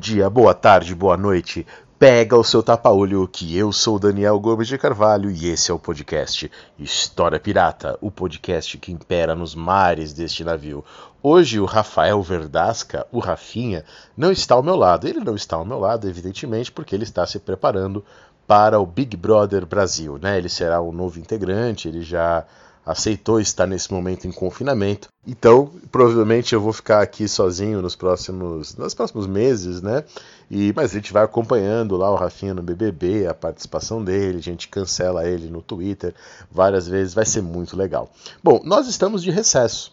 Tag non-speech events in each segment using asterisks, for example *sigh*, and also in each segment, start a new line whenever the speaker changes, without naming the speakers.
Dia, boa tarde, boa noite. Pega o seu tapa-olho que eu sou Daniel Gomes de Carvalho e esse é o podcast História Pirata, o podcast que impera nos mares deste navio. Hoje o Rafael Verdasca, o Rafinha, não está ao meu lado. Ele não está ao meu lado, evidentemente, porque ele está se preparando para o Big Brother Brasil, né? Ele será o novo integrante, ele já aceitou estar nesse momento em confinamento. Então, provavelmente eu vou ficar aqui sozinho nos próximos, nos próximos meses, né? E, mas a gente vai acompanhando lá o Rafinha no BBB, a participação dele, a gente cancela ele no Twitter várias vezes, vai ser muito legal. Bom, nós estamos de recesso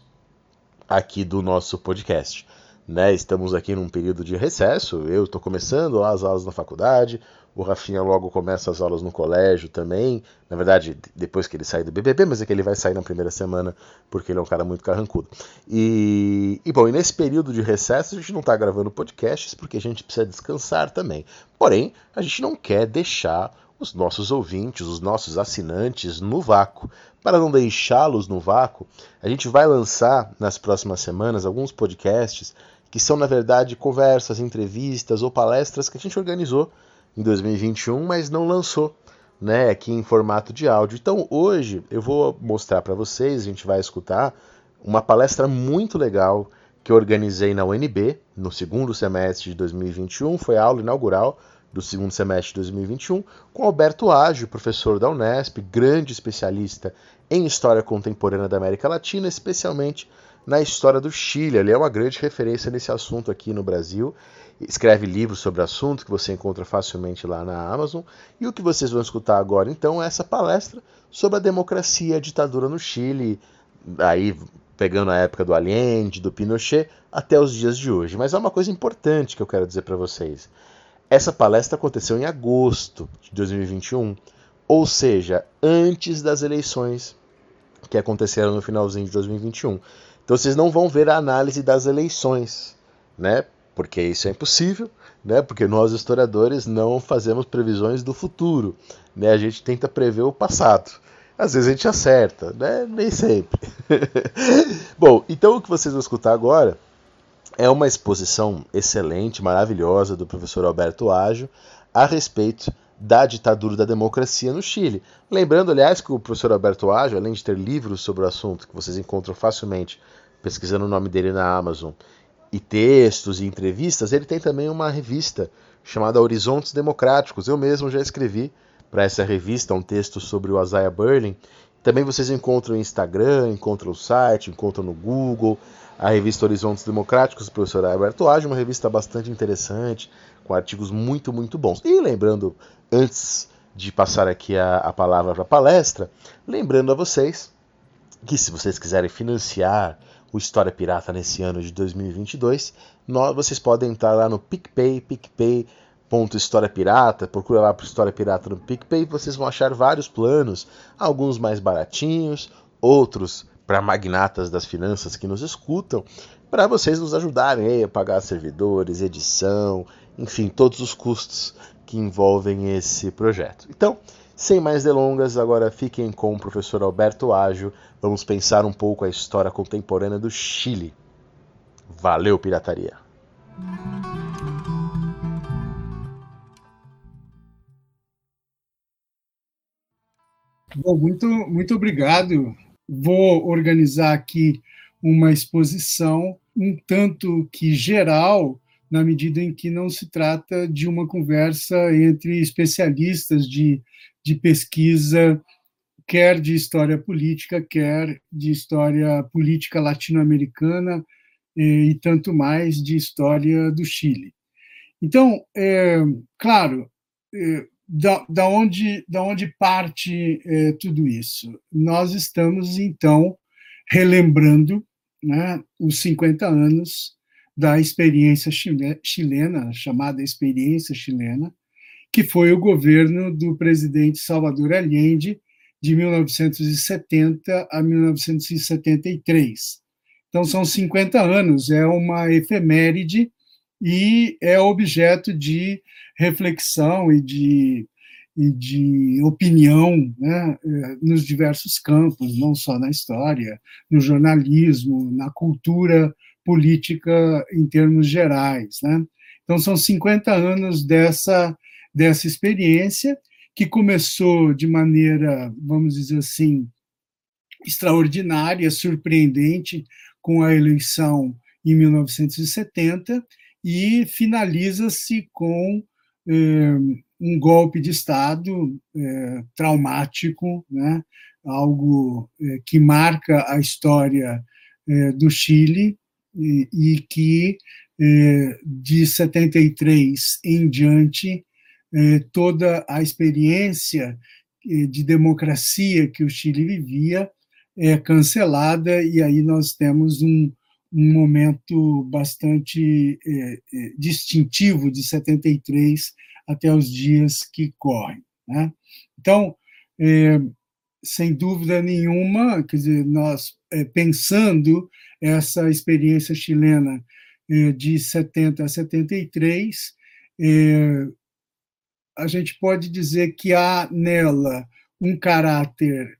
aqui do nosso podcast. Né, estamos aqui num período de recesso. Eu estou começando as aulas na faculdade, o Rafinha logo começa as aulas no colégio também. Na verdade, depois que ele sai do BBB, mas é que ele vai sair na primeira semana porque ele é um cara muito carrancudo. E, e bom, e nesse período de recesso a gente não está gravando podcasts porque a gente precisa descansar também. Porém, a gente não quer deixar os nossos ouvintes, os nossos assinantes no vácuo. Para não deixá-los no vácuo, a gente vai lançar nas próximas semanas alguns podcasts que são, na verdade, conversas, entrevistas ou palestras que a gente organizou em 2021, mas não lançou, né, aqui em formato de áudio. Então hoje eu vou mostrar para vocês, a gente vai escutar uma palestra muito legal que organizei na UNB no segundo semestre de 2021, foi a aula inaugural do segundo semestre de 2021, com Alberto Ágio, professor da Unesp, grande especialista em história contemporânea da América Latina, especialmente na história do Chile. Ele é uma grande referência nesse assunto aqui no Brasil escreve livros sobre o assunto que você encontra facilmente lá na Amazon. E o que vocês vão escutar agora, então, é essa palestra sobre a democracia e a ditadura no Chile, aí pegando a época do Allende, do Pinochet, até os dias de hoje. Mas é uma coisa importante que eu quero dizer para vocês. Essa palestra aconteceu em agosto de 2021, ou seja, antes das eleições que aconteceram no finalzinho de 2021. Então vocês não vão ver a análise das eleições, né? porque isso é impossível, né? Porque nós historiadores não fazemos previsões do futuro, né? A gente tenta prever o passado. Às vezes a gente acerta, né? Nem sempre. *laughs* Bom, então o que vocês vão escutar agora é uma exposição excelente, maravilhosa do professor Alberto Ágio a respeito da ditadura da democracia no Chile. Lembrando, aliás, que o professor Alberto Ágio, além de ter livros sobre o assunto que vocês encontram facilmente pesquisando o nome dele na Amazon e textos e entrevistas, ele tem também uma revista chamada Horizontes Democráticos. Eu mesmo já escrevi para essa revista um texto sobre o Isaiah Berlin. Também vocês encontram no Instagram, encontram no site, encontram no Google, a revista Horizontes Democráticos do professor Alberto Age, uma revista bastante interessante, com artigos muito, muito bons. E lembrando, antes de passar aqui a, a palavra para a palestra, lembrando a vocês que se vocês quiserem financiar o História Pirata nesse ano de 2022, nós, vocês podem entrar lá no PicPay, PicPay.História Pirata, procura lá por História Pirata no PicPay, vocês vão achar vários planos, alguns mais baratinhos, outros para magnatas das finanças que nos escutam, para vocês nos ajudarem a pagar servidores, edição, enfim, todos os custos que envolvem esse projeto. Então, sem mais delongas, agora fiquem com o professor Alberto Ágio. Vamos pensar um pouco a história contemporânea do Chile. Valeu, pirataria!
Bom, muito, muito obrigado. Vou organizar aqui uma exposição um tanto que geral, na medida em que não se trata de uma conversa entre especialistas de de pesquisa, quer de história política, quer de história política latino-americana e, e tanto mais de história do Chile. Então, é, claro, é, da, da, onde, da onde parte é, tudo isso? Nós estamos, então, relembrando né, os 50 anos da experiência chilena, chamada experiência chilena, que foi o governo do presidente Salvador Allende de 1970 a 1973. Então, são 50 anos, é uma efeméride e é objeto de reflexão e de, e de opinião né, nos diversos campos, não só na história, no jornalismo, na cultura política em termos gerais. Né? Então, são 50 anos dessa, dessa experiência que começou de maneira, vamos dizer assim, extraordinária, surpreendente, com a eleição em 1970 e finaliza-se com eh, um golpe de Estado eh, traumático, né? algo eh, que marca a história do Chile e, e que de 73 em diante toda a experiência de democracia que o Chile vivia é cancelada, e aí nós temos um, um momento bastante é, é, distintivo de 73 até os dias que correm. Né? Então, é, sem dúvida nenhuma, quer dizer, nós é, pensando essa experiência chilena é, de 70 a 73, é, a gente pode dizer que há nela um caráter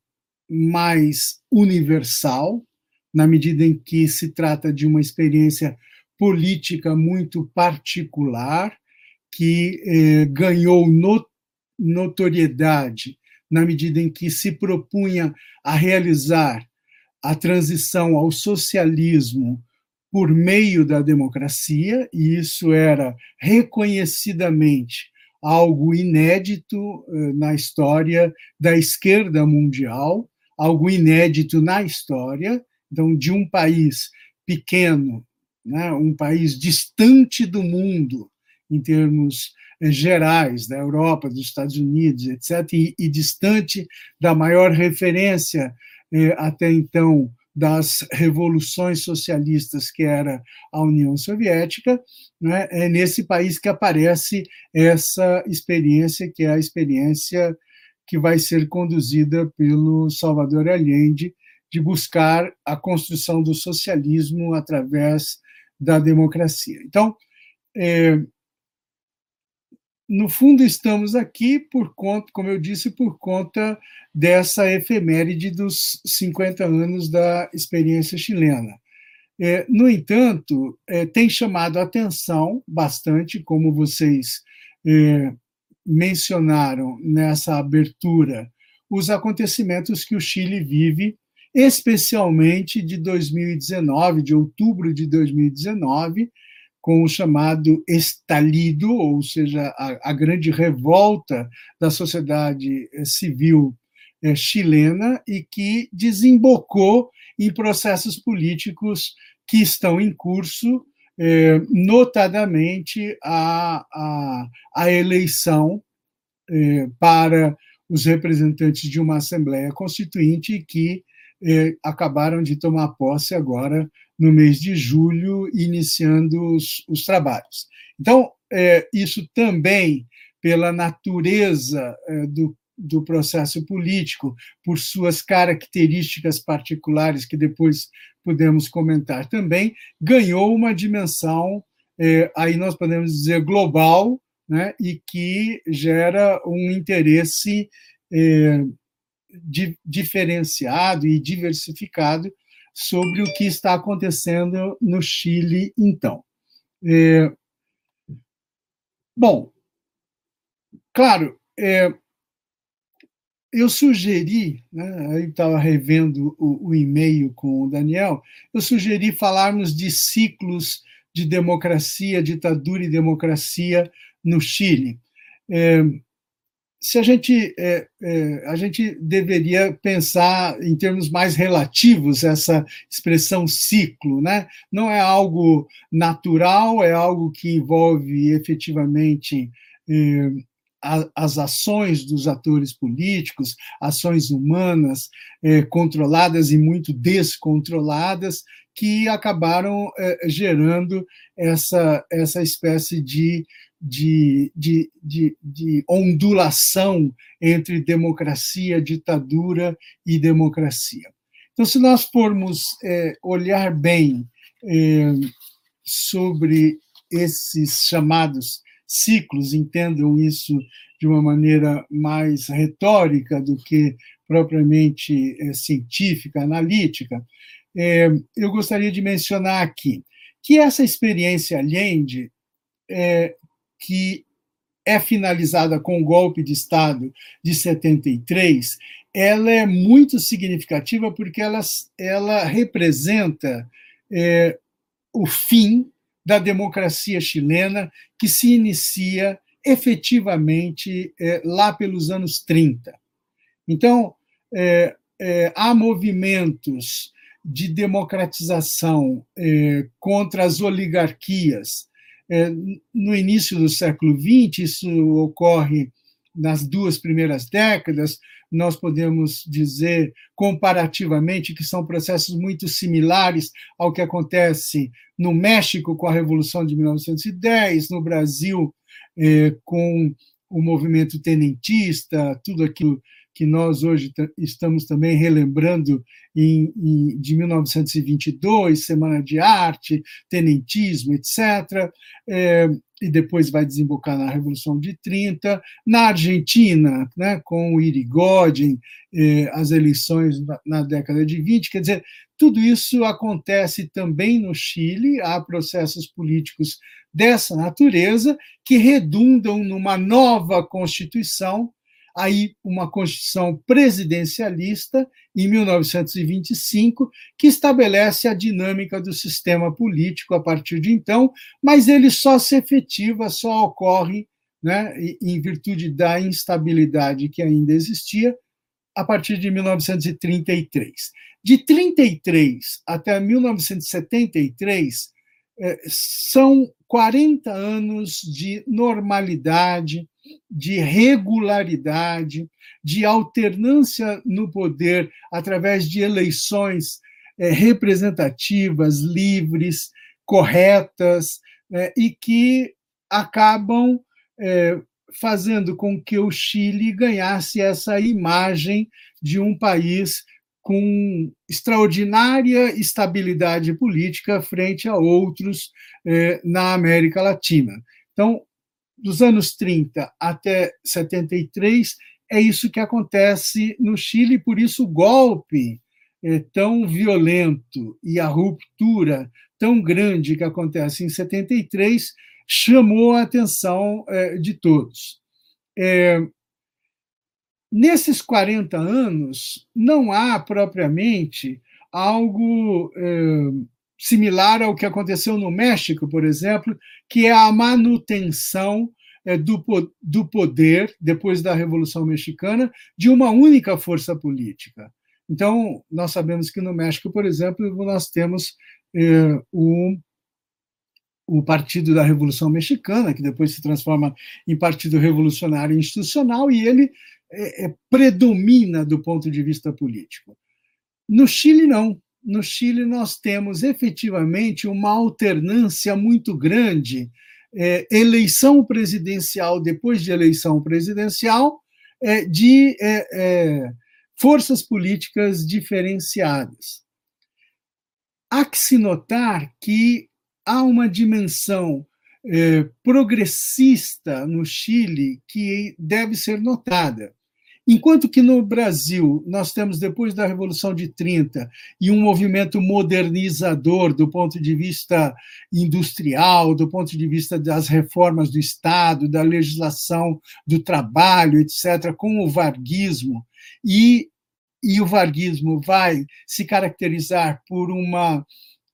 mais universal, na medida em que se trata de uma experiência política muito particular, que eh, ganhou no, notoriedade na medida em que se propunha a realizar a transição ao socialismo por meio da democracia, e isso era reconhecidamente algo inédito eh, na história da esquerda mundial, algo inédito na história, então, de um país pequeno, né, um país distante do mundo, em termos eh, gerais, da Europa, dos Estados Unidos, etc., e, e distante da maior referência eh, até então das revoluções socialistas, que era a União Soviética, né, é nesse país que aparece essa experiência, que é a experiência que vai ser conduzida pelo Salvador Allende, de buscar a construção do socialismo através da democracia. Então, é, no fundo, estamos aqui por conta, como eu disse, por conta dessa efeméride dos 50 anos da experiência chilena. É, no entanto, é, tem chamado a atenção bastante, como vocês é, mencionaram nessa abertura os acontecimentos que o Chile vive, especialmente de 2019, de outubro de 2019, com o chamado estalido, ou seja, a, a grande revolta da sociedade eh, civil é, chilena e que desembocou em processos políticos que estão em curso é, notadamente a, a, a eleição para os representantes de uma Assembleia Constituinte que é, acabaram de tomar posse agora no mês de julho, iniciando os, os trabalhos. Então, é, isso também, pela natureza é, do, do processo político, por suas características particulares, que depois podemos comentar também, ganhou uma dimensão, é, aí nós podemos dizer, global, né, e que gera um interesse di, diferenciado e diversificado sobre o que está acontecendo no Chile, então. É, bom, claro, é, eu sugeri, né, eu estava revendo o, o e-mail com o Daniel, eu sugeri falarmos de ciclos de democracia, ditadura e democracia no Chile. É, se a gente é, é, a gente deveria pensar em termos mais relativos essa expressão ciclo, né? Não é algo natural, é algo que envolve efetivamente é, as ações dos atores políticos, ações humanas é, controladas e muito descontroladas, que acabaram é, gerando essa, essa espécie de, de, de, de, de ondulação entre democracia, ditadura e democracia. Então, se nós formos é, olhar bem é, sobre esses chamados ciclos, entendam isso de uma maneira mais retórica do que propriamente é, científica, analítica, é, eu gostaria de mencionar aqui que essa experiência Allende, é, que é finalizada com o golpe de Estado de 73, ela é muito significativa porque ela, ela representa é, o fim da democracia chilena que se inicia efetivamente é, lá pelos anos 30. Então, é, é, há movimentos de democratização é, contra as oligarquias. É, no início do século XX, isso ocorre nas duas primeiras décadas, nós podemos dizer comparativamente que são processos muito similares ao que acontece no México com a Revolução de 1910, no Brasil é, com o movimento tenentista, tudo aquilo que nós hoje estamos também relembrando em, em, de 1922, Semana de Arte, Tenentismo, etc., é, e depois vai desembocar na Revolução de 30. Na Argentina, né, com o Irigoyen, é, as eleições na, na década de 20, quer dizer, tudo isso acontece também no Chile, há processos políticos dessa natureza que redundam numa nova Constituição aí uma Constituição presidencialista, em 1925, que estabelece a dinâmica do sistema político a partir de então, mas ele só se efetiva, só ocorre, né, em virtude da instabilidade que ainda existia, a partir de 1933. De 33 até 1973, eh, são 40 anos de normalidade, de regularidade, de alternância no poder através de eleições é, representativas, livres, corretas, é, e que acabam é, fazendo com que o Chile ganhasse essa imagem de um país com extraordinária estabilidade política frente a outros na América Latina. Então, dos anos 30 até 73, é isso que acontece no Chile, por isso o golpe é tão violento e a ruptura tão grande que acontece em 73 chamou a atenção é, de todos. É, nesses 40 anos, não há propriamente algo é, similar ao que aconteceu no México, por exemplo, que é a manutenção é, do, do poder, depois da Revolução Mexicana, de uma única força política. Então, nós sabemos que no México, por exemplo, nós temos é, o, o Partido da Revolução Mexicana, que depois se transforma em Partido Revolucionário Institucional, e ele é, é, predomina do ponto de vista político. No Chile, não no Chile nós temos efetivamente uma alternância muito grande, é, eleição presidencial depois de eleição presidencial, é, de é, é forças políticas diferenciadas. Há que se notar que há uma dimensão progressista no Chile que deve ser notada. Enquanto que no Brasil nós temos, depois da Revolução de 30, e um movimento modernizador do ponto de vista industrial, do ponto de vista das reformas do Estado, da legislação do trabalho, etc., com o varguismo, e, e o varguismo vai se caracterizar por uma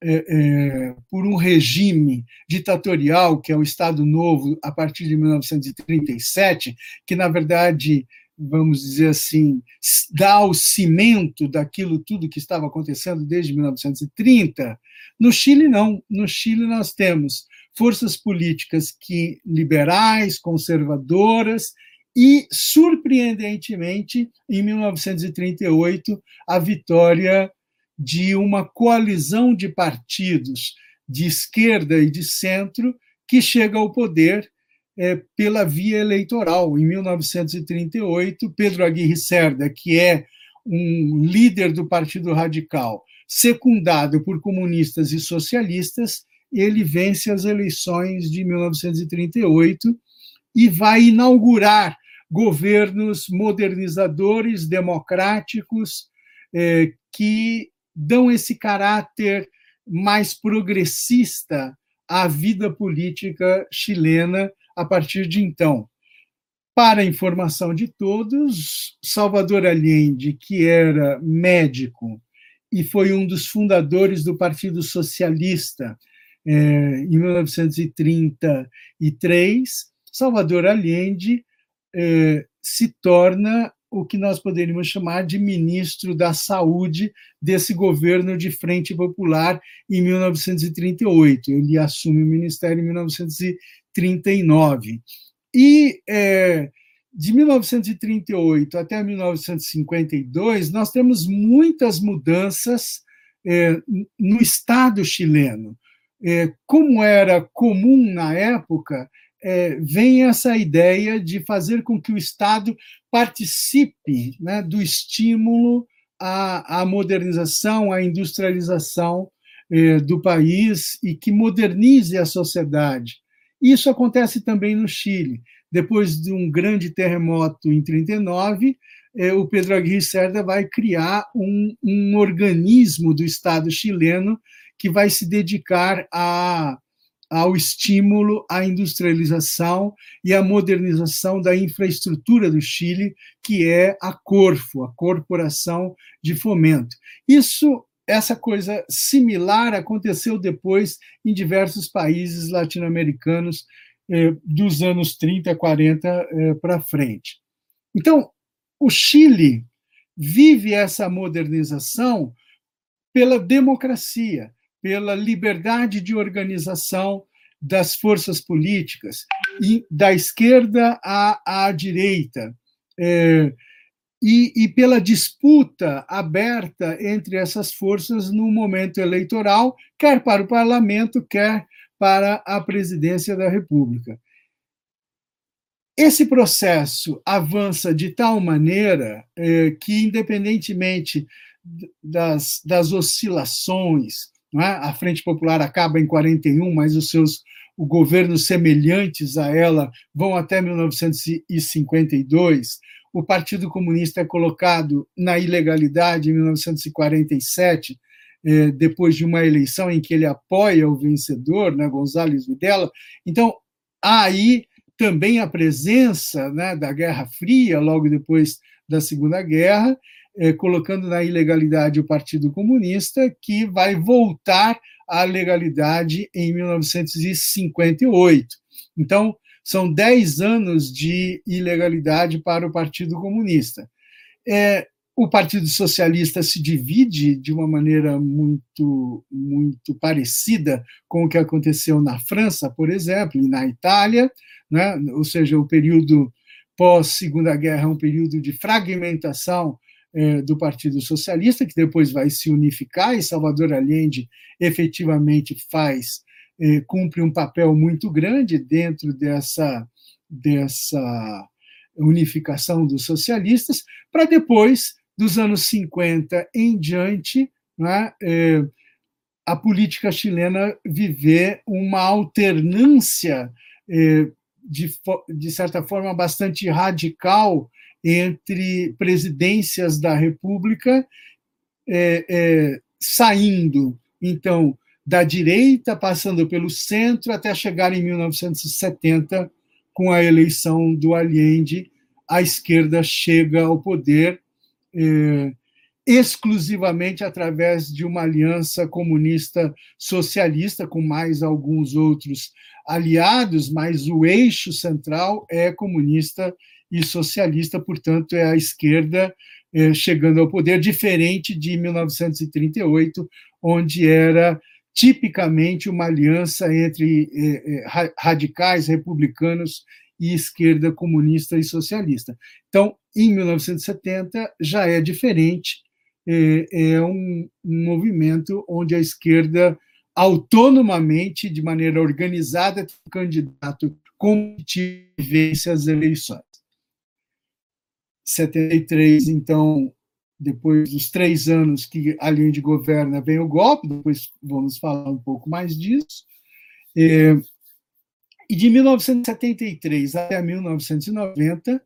é, é, por um regime ditatorial, que é o Estado Novo, a partir de 1937, que, na verdade, vamos dizer assim, dar o cimento daquilo tudo que estava acontecendo desde 1930. No Chile, não. No Chile, nós temos forças políticas que liberais, conservadoras, e, surpreendentemente, em 1938, a vitória de uma coalizão de partidos de esquerda e de centro que chega ao poder é, pela via eleitoral. Em 1938, Pedro Aguirre Cerda, que é um líder do Partido Radical, secundado por comunistas e socialistas, ele vence as eleições de 1938 e vai inaugurar governos modernizadores, democráticos, é, que dão esse caráter mais progressista à vida política chilena a partir de então. Para a informação de todos, Salvador Allende, que era médico e foi um dos fundadores do Partido Socialista é, em 1933, Salvador Allende é, se torna o que nós poderíamos chamar de ministro da Saúde desse governo de Frente Popular em 1938. Ele assume o ministério em 1939. E é, de 1938 até 1952, nós temos muitas mudanças é, no Estado chileno. É, como era comum na época, é, vem essa ideia de fazer com que o Estado participe né, do estímulo à, à, modernização, à industrialização é, do país e que modernize a sociedade. Isso acontece também no Chile. Depois de um grande terremoto em 39, é, o Pedro Aguirre Cerda vai criar um, um organismo do Estado chileno que vai se dedicar a ao estímulo à industrialização e à modernização da infraestrutura do Chile, que é a Corfo, a Corporação de Fomento. Isso, essa coisa similar aconteceu depois em diversos países latino-americanos eh, dos anos 30, 40 eh, para frente. Então, o Chile vive essa modernização pela democracia, pela liberdade de organização das forças políticas, e da esquerda à, à direita, é, e, e, pela disputa aberta entre essas forças no momento eleitoral, quer para o parlamento, quer para a presidência da República. Esse processo avança de tal maneira é, que, independentemente das, das oscilações, é? A Frente Popular acaba em 41, mas os seus governos semelhantes a ela vão até 1952. O Partido Comunista é colocado na ilegalidade em 1947, eh, depois de uma eleição em que ele apoia o vencedor, né, González Videla. Então, há aí também a presença né, da Guerra Fria, logo depois da Segunda Guerra, eh, colocando na ilegalidade o Partido Comunista, que vai voltar à legalidade em 1958. Então, são 10 anos de ilegalidade para o Partido Comunista. É, o Partido Socialista se divide de uma maneira muito, muito parecida com o que aconteceu na França, por exemplo, e na Itália, né? ou seja, o período pós-Segunda Guerra é um período de fragmentação é, do Partido Socialista, que depois vai se unificar, e Salvador Allende efetivamente faz, cumpre um papel muito grande dentro dessa, dessa unificação dos socialistas, para depois, dos anos 50 em diante, né, é, a política chilena viver uma alternância, de, de certa forma, bastante radical entre presidências da República é, é, saindo, então, da direita, passando pelo centro, até chegar em 1970, com a eleição do Allende, a esquerda chega ao poder é, exclusivamente através de uma aliança comunista socialista, com mais alguns outros aliados, mas o eixo central é comunista e socialista, portanto, é a esquerda é, chegando ao poder, diferente de 1938, onde era tipicamente uma aliança entre é, é, radicais, republicanos e esquerda comunista e socialista. Então, em 1970 já é diferente, é, é um, um movimento onde a esquerda autonomamente, de maneira organizada, tem um candidato competitivo vence as eleições. 73, então, depois dos três anos que a Allende governa, vem o golpe, depois vamos falar um pouco mais disso. É, e de 1973 até 1990,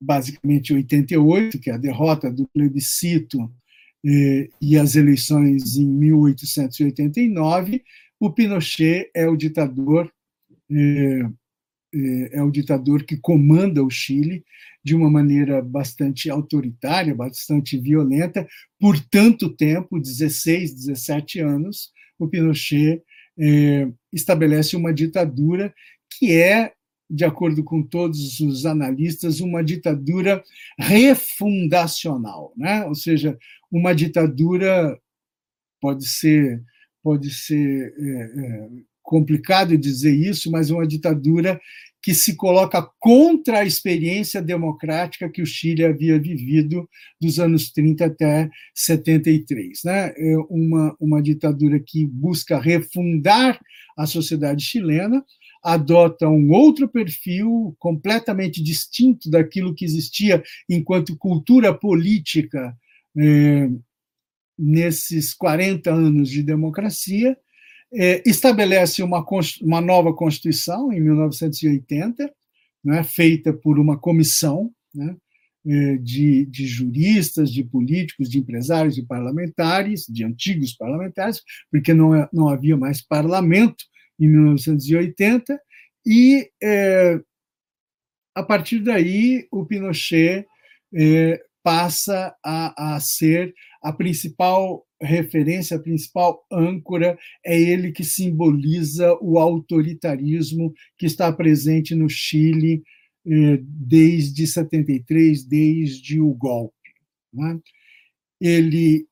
basicamente 88, que é a derrota do plebiscito eh, e as eleições em 1889, o Pinochet é o ditador eh, é o ditador que comanda o Chile de uma maneira bastante autoritária, bastante violenta, por tanto tempo 16, 17 anos o Pinochet estabelece uma ditadura que é de acordo com todos os analistas, uma ditadura refundacional, né? ou seja, uma ditadura pode ser pode ser é, é, complicado dizer isso, mas uma ditadura que se coloca contra a experiência democrática que o Chile havia vivido dos anos 30 até 73. Né? É uma, uma ditadura que busca refundar a sociedade chilena, adota um outro perfil completamente distinto daquilo que existia enquanto cultura política é, nesses 40 anos de democracia, é, estabelece uma, uma nova Constituição em 1980, né, feita por uma comissão né, é, de, de, juristas, de políticos, de empresários, de parlamentares, de antigos parlamentares, porque não, é, não havia mais parlamento em 1980, e é, a partir daí o Pinochet é, passa a, a ser a principal referência, principal âncora, é ele que simboliza o autoritarismo que está presente no Chile é, desde 73, desde o golpe. Né? Ele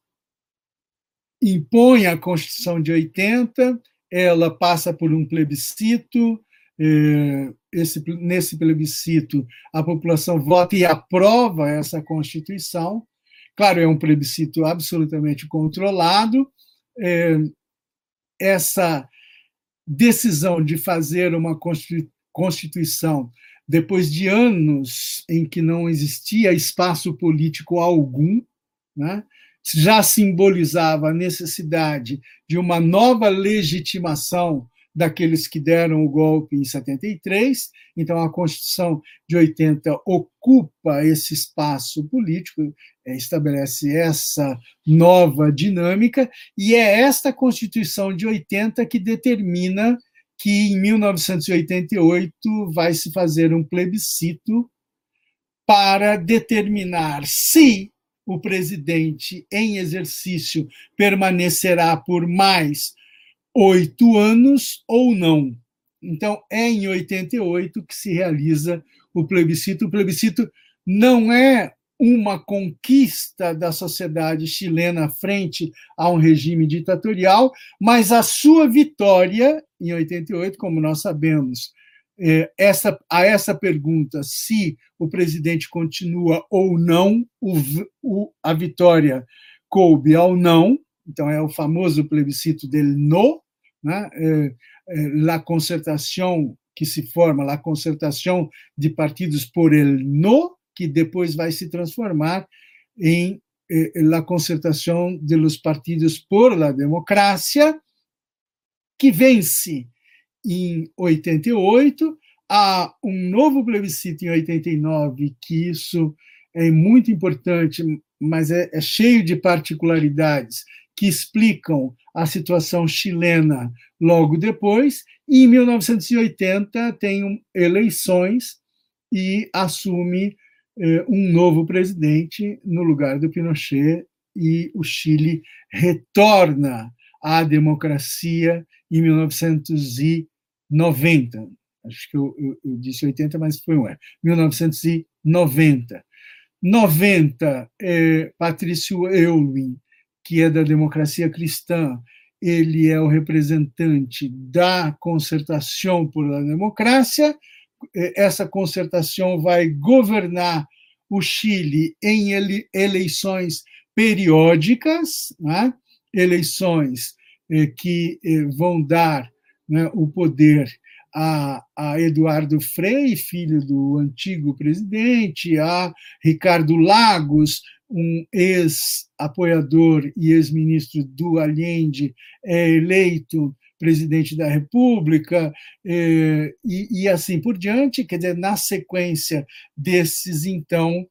impõe a Constituição de 80, ela passa por um plebiscito. É, esse, nesse plebiscito, a população vota e aprova essa Constituição. Claro, é um plebiscito absolutamente controlado. É, essa decisão de fazer uma Constituição depois de anos em que não existia espaço político algum, né? já simbolizava a necessidade de uma nova legitimação daqueles que deram o golpe em 73. Então, a Constituição de 80 ocupa esse espaço político, é, estabelece essa nova dinâmica, e é esta Constituição de 80 que determina que em 1988 vai se fazer um plebiscito para determinar se o presidente em exercício permanecerá por mais oito anos ou não. Então, é em 88 que se realiza o plebiscito. O plebiscito não é uma conquista da sociedade chilena frente a um regime ditatorial, mas a sua vitória em 88, como nós sabemos, é, essa, a essa pergunta se o presidente continua ou não, o, o, a vitória coube ao não, então é o famoso plebiscito del no, né? é, é, la concertação que se forma, la concertação de partidos por el no, que depois vai se transformar em eh, la concertação de los partidos por la democracia, que vence em 88, há um novo plebiscito em 89, que isso é muito importante, mas é, é cheio de particularidades que explicam a situação chilena logo depois, e em 1980 tem eleições e assume eh, um novo presidente no lugar do Pinochet, e o Chile retorna à democracia em 1990. Acho que eu, eu, eu disse 80, mas foi um erro. 1990. 90, é, Patrício Eulwin, que é da democracia cristã, ele é o representante da concertação por la democracia. É, essa concertação vai governar o Chile em eleições periódicas, né? eleições eh, que eh, vão dar né, o poder a, a, Eduardo Frei, filho do antigo presidente, a Ricardo Lagos, um ex-apoiador e ex-ministro do Allende, é eleito presidente da República, e, e, assim por diante. Quer dizer, na sequência desses, então,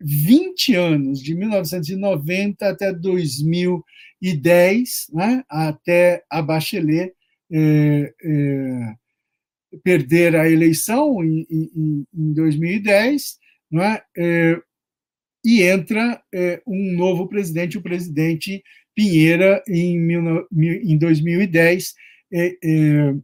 20 anos, de 1990 até 2010, né, até a Bachelet é, é, perder a eleição em, em, em 2010, né, é, e entra é, um novo presidente, o presidente Pinheira, em, em 2010, é, é,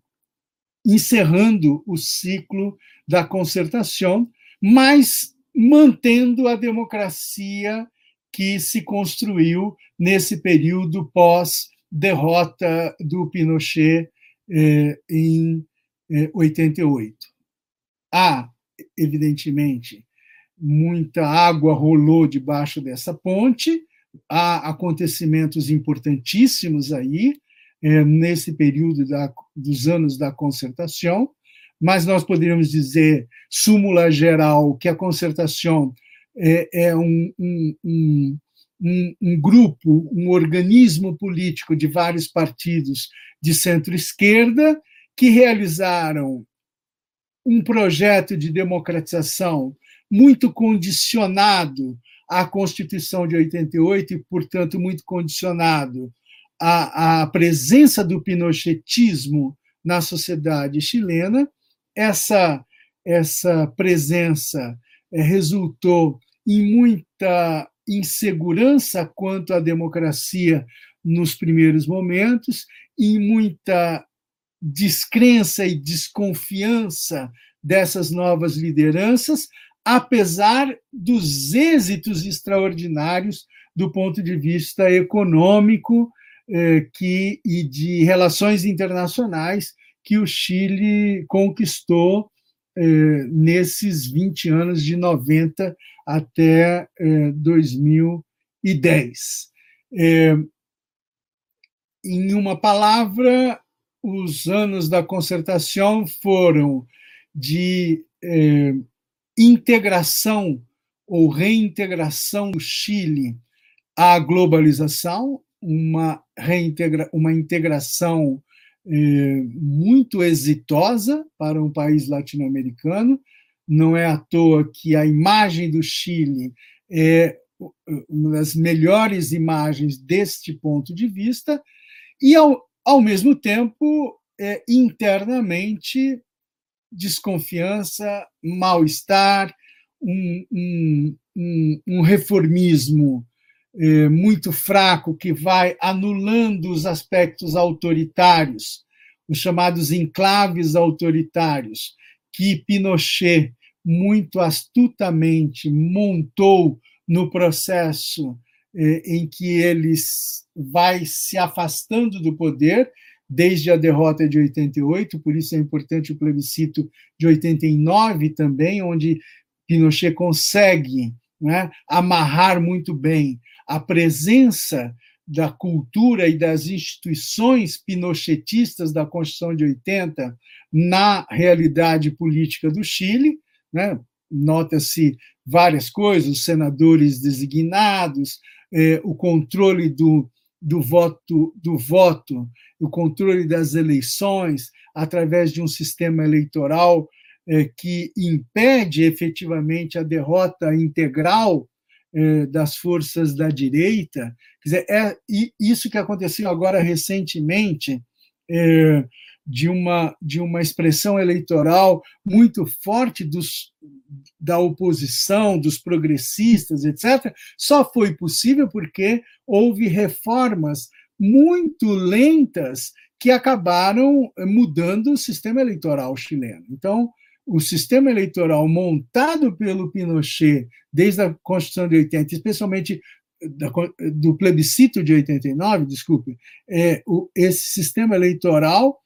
encerrando o ciclo da concertação, mas mantendo a democracia que se construiu nesse período pós-derrota do Pinochet eh, em eh, 88. Há, evidentemente, muita água rolou debaixo dessa ponte, há acontecimentos importantíssimos aí, eh, nesse período da, dos anos da concertação, mas nós poderíamos dizer, súmula geral, que a concertação é, é um, um, um, um, grupo, um organismo político de vários partidos de centro-esquerda que realizaram um projeto de democratização muito condicionado à Constituição de 88 e, portanto, muito condicionado à, à presença do pinochetismo na sociedade chilena, essa, essa presença eh, resultou em muita insegurança quanto à democracia nos primeiros momentos, em muita descrença e desconfiança dessas novas lideranças, apesar dos êxitos extraordinários do ponto de vista econômico eh, que, e de relações internacionais que o Chile conquistou eh, nesses 20 anos, de 90 até eh, 2010. Eh, em uma palavra, os anos da concertação foram de eh, integração ou reintegração do Chile à globalização, uma, reintegra uma integração é, muito exitosa para um país latino-americano. Não é à toa que a imagem do Chile é uma das melhores imagens deste ponto de vista, e, ao, ao mesmo tempo, é, internamente, desconfiança, mal-estar, um, um, um, um reformismo é, muito fraco que vai anulando os aspectos autoritários, os chamados enclaves autoritários, que Pinochet muito astutamente montou no processo em que ele vai se afastando do poder desde a derrota de 88, por isso é importante o plebiscito de 89 também, onde Pinochet consegue né, amarrar muito bem a presença da cultura e das instituições pinochetistas da Constituição de 80 na realidade política do Chile. Né? Nota-se várias coisas, os senadores designados, eh, o controle do, do voto, do voto, o controle das eleições através de um sistema eleitoral eh, que impede efetivamente a derrota integral é, das forças da direita. Quer dizer, é isso que aconteceu agora recentemente, de, uma, de uma expressão eleitoral muito forte dos, da oposição, dos progressistas, etc., só foi possível porque houve reformas muito lentas que acabaram mudando o sistema eleitoral chileno. Então, o sistema eleitoral montado pelo Pinochet desde a Constituição de 80, especialmente do plebiscito de 89, desculpe, é, o, esse sistema eleitoral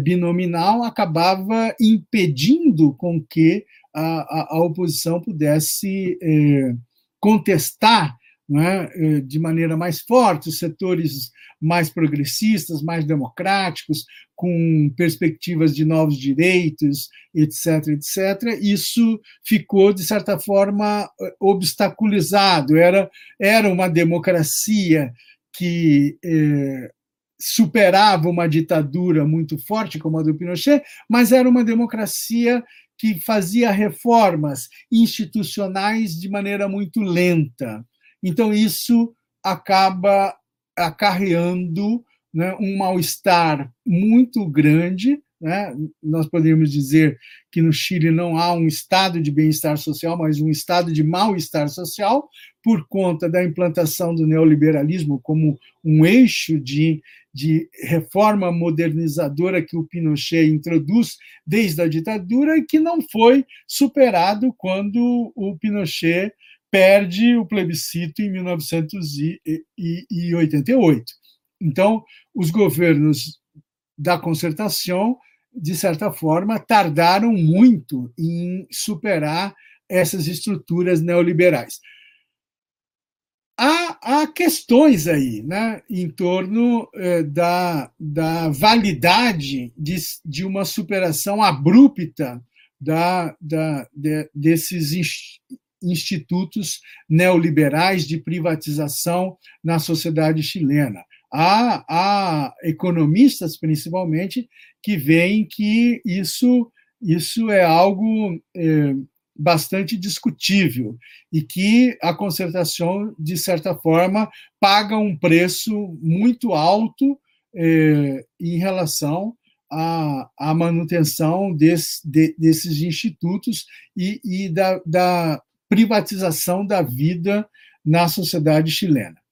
binominal acabava impedindo com que a, a, a oposição pudesse é, contestar é? de maneira mais forte, os setores mais progressistas, mais democráticos, com perspectivas de novos direitos, etc., etc., isso ficou, de certa forma, obstaculizado. Era, era uma democracia que eh, superava uma ditadura muito forte, como a do Pinochet, mas era uma democracia que fazia reformas institucionais de maneira muito lenta. Então, isso acaba acarreando né, um mal-estar muito grande. Né? Nós poderíamos dizer que no Chile não há um estado de bem-estar social, mas um estado de mal-estar social, por conta da implantação do neoliberalismo como um eixo de, de reforma modernizadora que o Pinochet introduz desde a ditadura e que não foi superado quando o Pinochet perde o plebiscito em 1988. Então, os governos da concertação, de certa forma, tardaram muito em superar essas estruturas neoliberais. Há, há questões aí né, em torno eh, da, da validade de, de uma superação abrupta da, da, de, desses institutos neoliberais de privatização na sociedade chilena. Há, há economistas, principalmente, que veem que isso, isso é algo é, bastante discutível e que a concertação, de certa forma, paga um preço muito alto é, em relação à, à manutenção desse, de, desses institutos e, e da, da privatização da vida na sociedade chilena.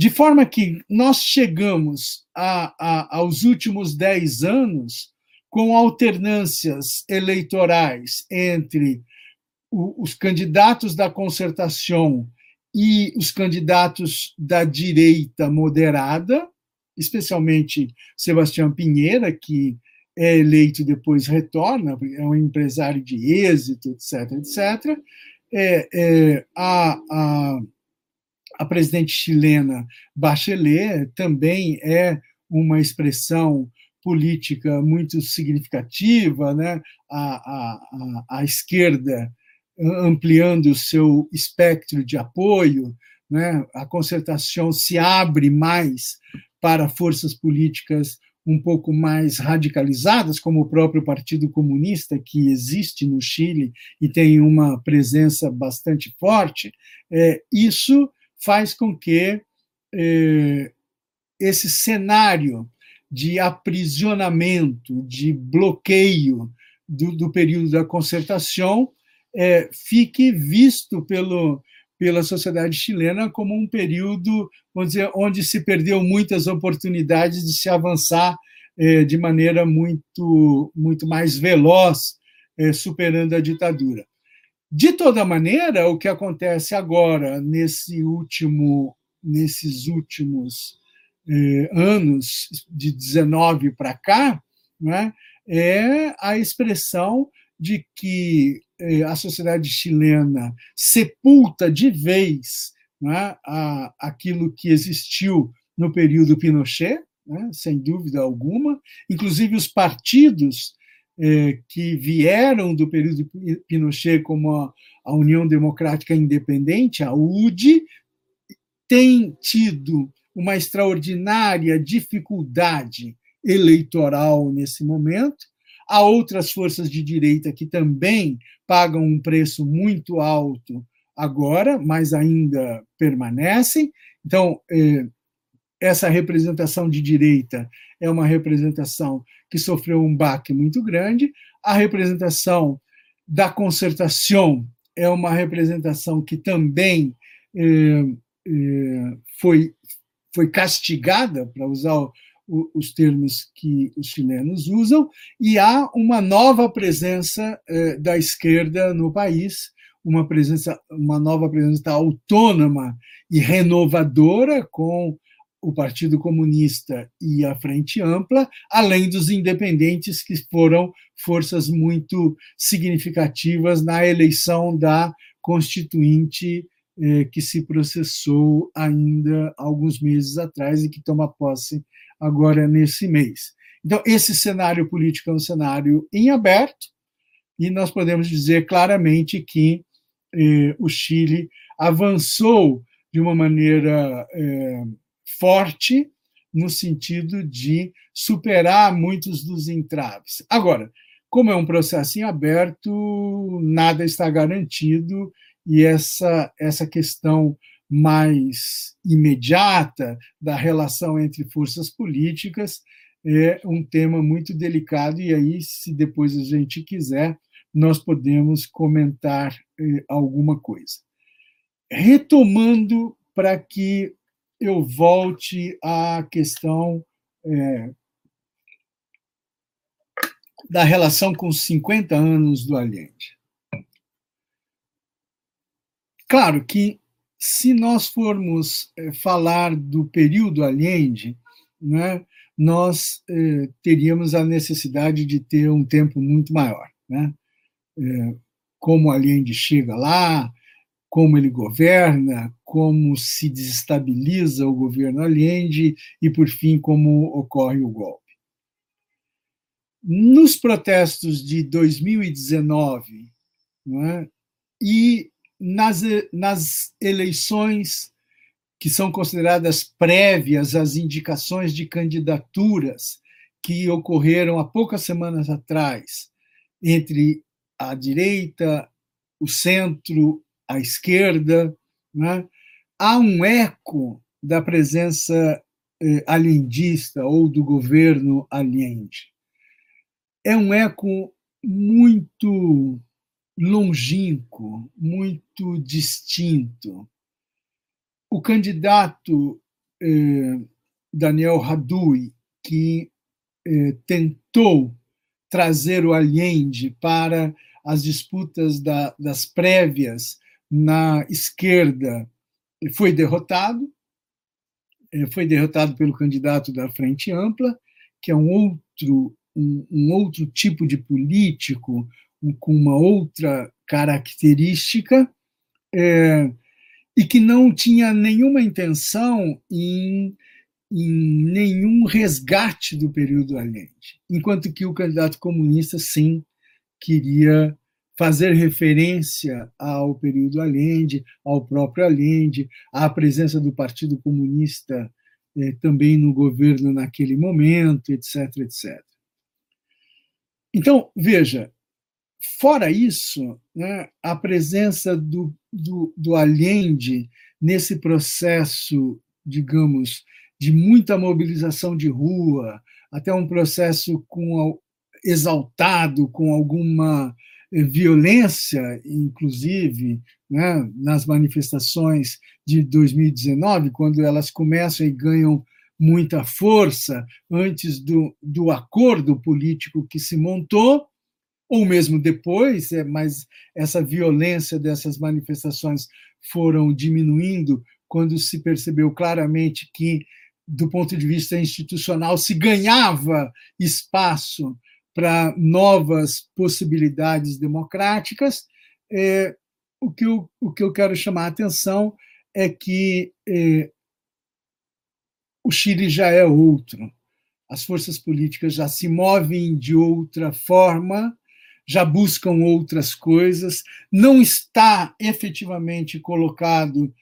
De forma que nós chegamos a, a, aos últimos dez anos com alternâncias eleitorais entre o, os candidatos da concertação e os candidatos da direita moderada, especialmente Sebastião Pinheira, que é eleito depois retorna, é um empresário de êxito, etc., etc., é, é, a, a, a presidente chilena Bachelet também é uma expressão política muito significativa, né? a, a, a, esquerda ampliando o seu espectro de apoio, né? a concertação se abre mais para forças políticas um pouco mais radicalizadas, como o próprio Partido Comunista, que existe no Chile e tem uma presença bastante forte, é, isso faz com que é, esse cenário de aprisionamento, de bloqueio do, do período da concertação, é, fique visto pelo, pela sociedade chilena como um período vamos dizer, onde se perdeu muitas oportunidades de se avançar é, de maneira muito, muito mais veloz, é, superando a ditadura. De toda maneira, o que acontece agora, nesse último, nesses últimos é, anos, de 19 para cá, né, é a expressão de que é, a sociedade chilena sepulta de vez né, a, aquilo que existiu no período Pinochet, né, sem dúvida alguma, inclusive os partidos que vieram do período Pinochet, como a, a União Democrática Independente, a UDI, têm tido uma extraordinária dificuldade eleitoral nesse momento, Há outras forças de direita que também pagam um preço muito alto agora, mas ainda permanecem. Então, eh, essa representação de direita é uma representação que sofreu um baque muito grande. A representação da concertação é uma representação que também eh, eh, foi, foi castigada, para usar os termos que os chilenos usam, e há uma nova presença eh, da esquerda no país, uma presença, uma nova presença autônoma e renovadora com o Partido Comunista e a Frente Ampla, além dos independentes que foram forças muito significativas na eleição da Constituinte eh, que se processou ainda alguns meses atrás e que toma posse agora nesse mês. Então, esse cenário político é um cenário em aberto, e nós podemos dizer claramente que eh, o Chile avançou de uma maneira eh, forte no sentido de superar muitos dos entraves. Agora, como é um processo em aberto, nada está garantido e essa, essa questão mais imediata da relação entre forças políticas é um tema muito delicado, e aí, se depois a gente quiser, nós podemos comentar eh, alguma coisa. Retomando para que eu volte à questão é, da relação com os 50 anos do Allende. Claro que, se nós formos é, falar do período Allende, né, nós é, teríamos a necessidade de ter um tempo muito maior. Né? É, como Allende chega lá, como ele governa, como se desestabiliza o governo Allende e, por fim, como ocorre o golpe. Nos protestos de 2019 é, e nas, nas eleições que são consideradas prévias às indicações de candidaturas que ocorreram há poucas semanas atrás entre a direita, o centro à esquerda, né? Há um eco da presença eh, aliendista ou do governo aliende. É um eco muito longínquo, muito distinto. O candidato eh, Daniel Radui, que eh, tentou trazer o Allende para as disputas da, das prévias na esquerda foi derrotado, eh, foi derrotado pelo candidato da Frente Ampla, que é um outro, um, um outro tipo de político, um, com uma outra característica, é, e que não tinha nenhuma intenção em, em nenhum resgate do período Allende, enquanto que o candidato comunista, sim, queria fazer referência ao período Allende, ao próprio Allende, à presença do Partido Comunista eh, também no governo naquele momento, etc, etc. Então, veja, fora isso, né, a presença do, do, do Allende nesse processo, digamos, de muita mobilização de rua, até um processo com exaltado com alguma violência, inclusive, né, nas manifestações de 2019, quando elas começam e ganham muita força antes do, do acordo político que se montou, ou mesmo depois, é, mas essa violência dessas manifestações foram diminuindo quando se percebeu claramente que, do ponto de vista institucional, se ganhava espaço para novas possibilidades democráticas. É, o, que eu, o que eu quero chamar a atenção é que é, o Chile já é outro. As forças políticas já se movem de outra forma, já buscam outras coisas, não está efetivamente colocado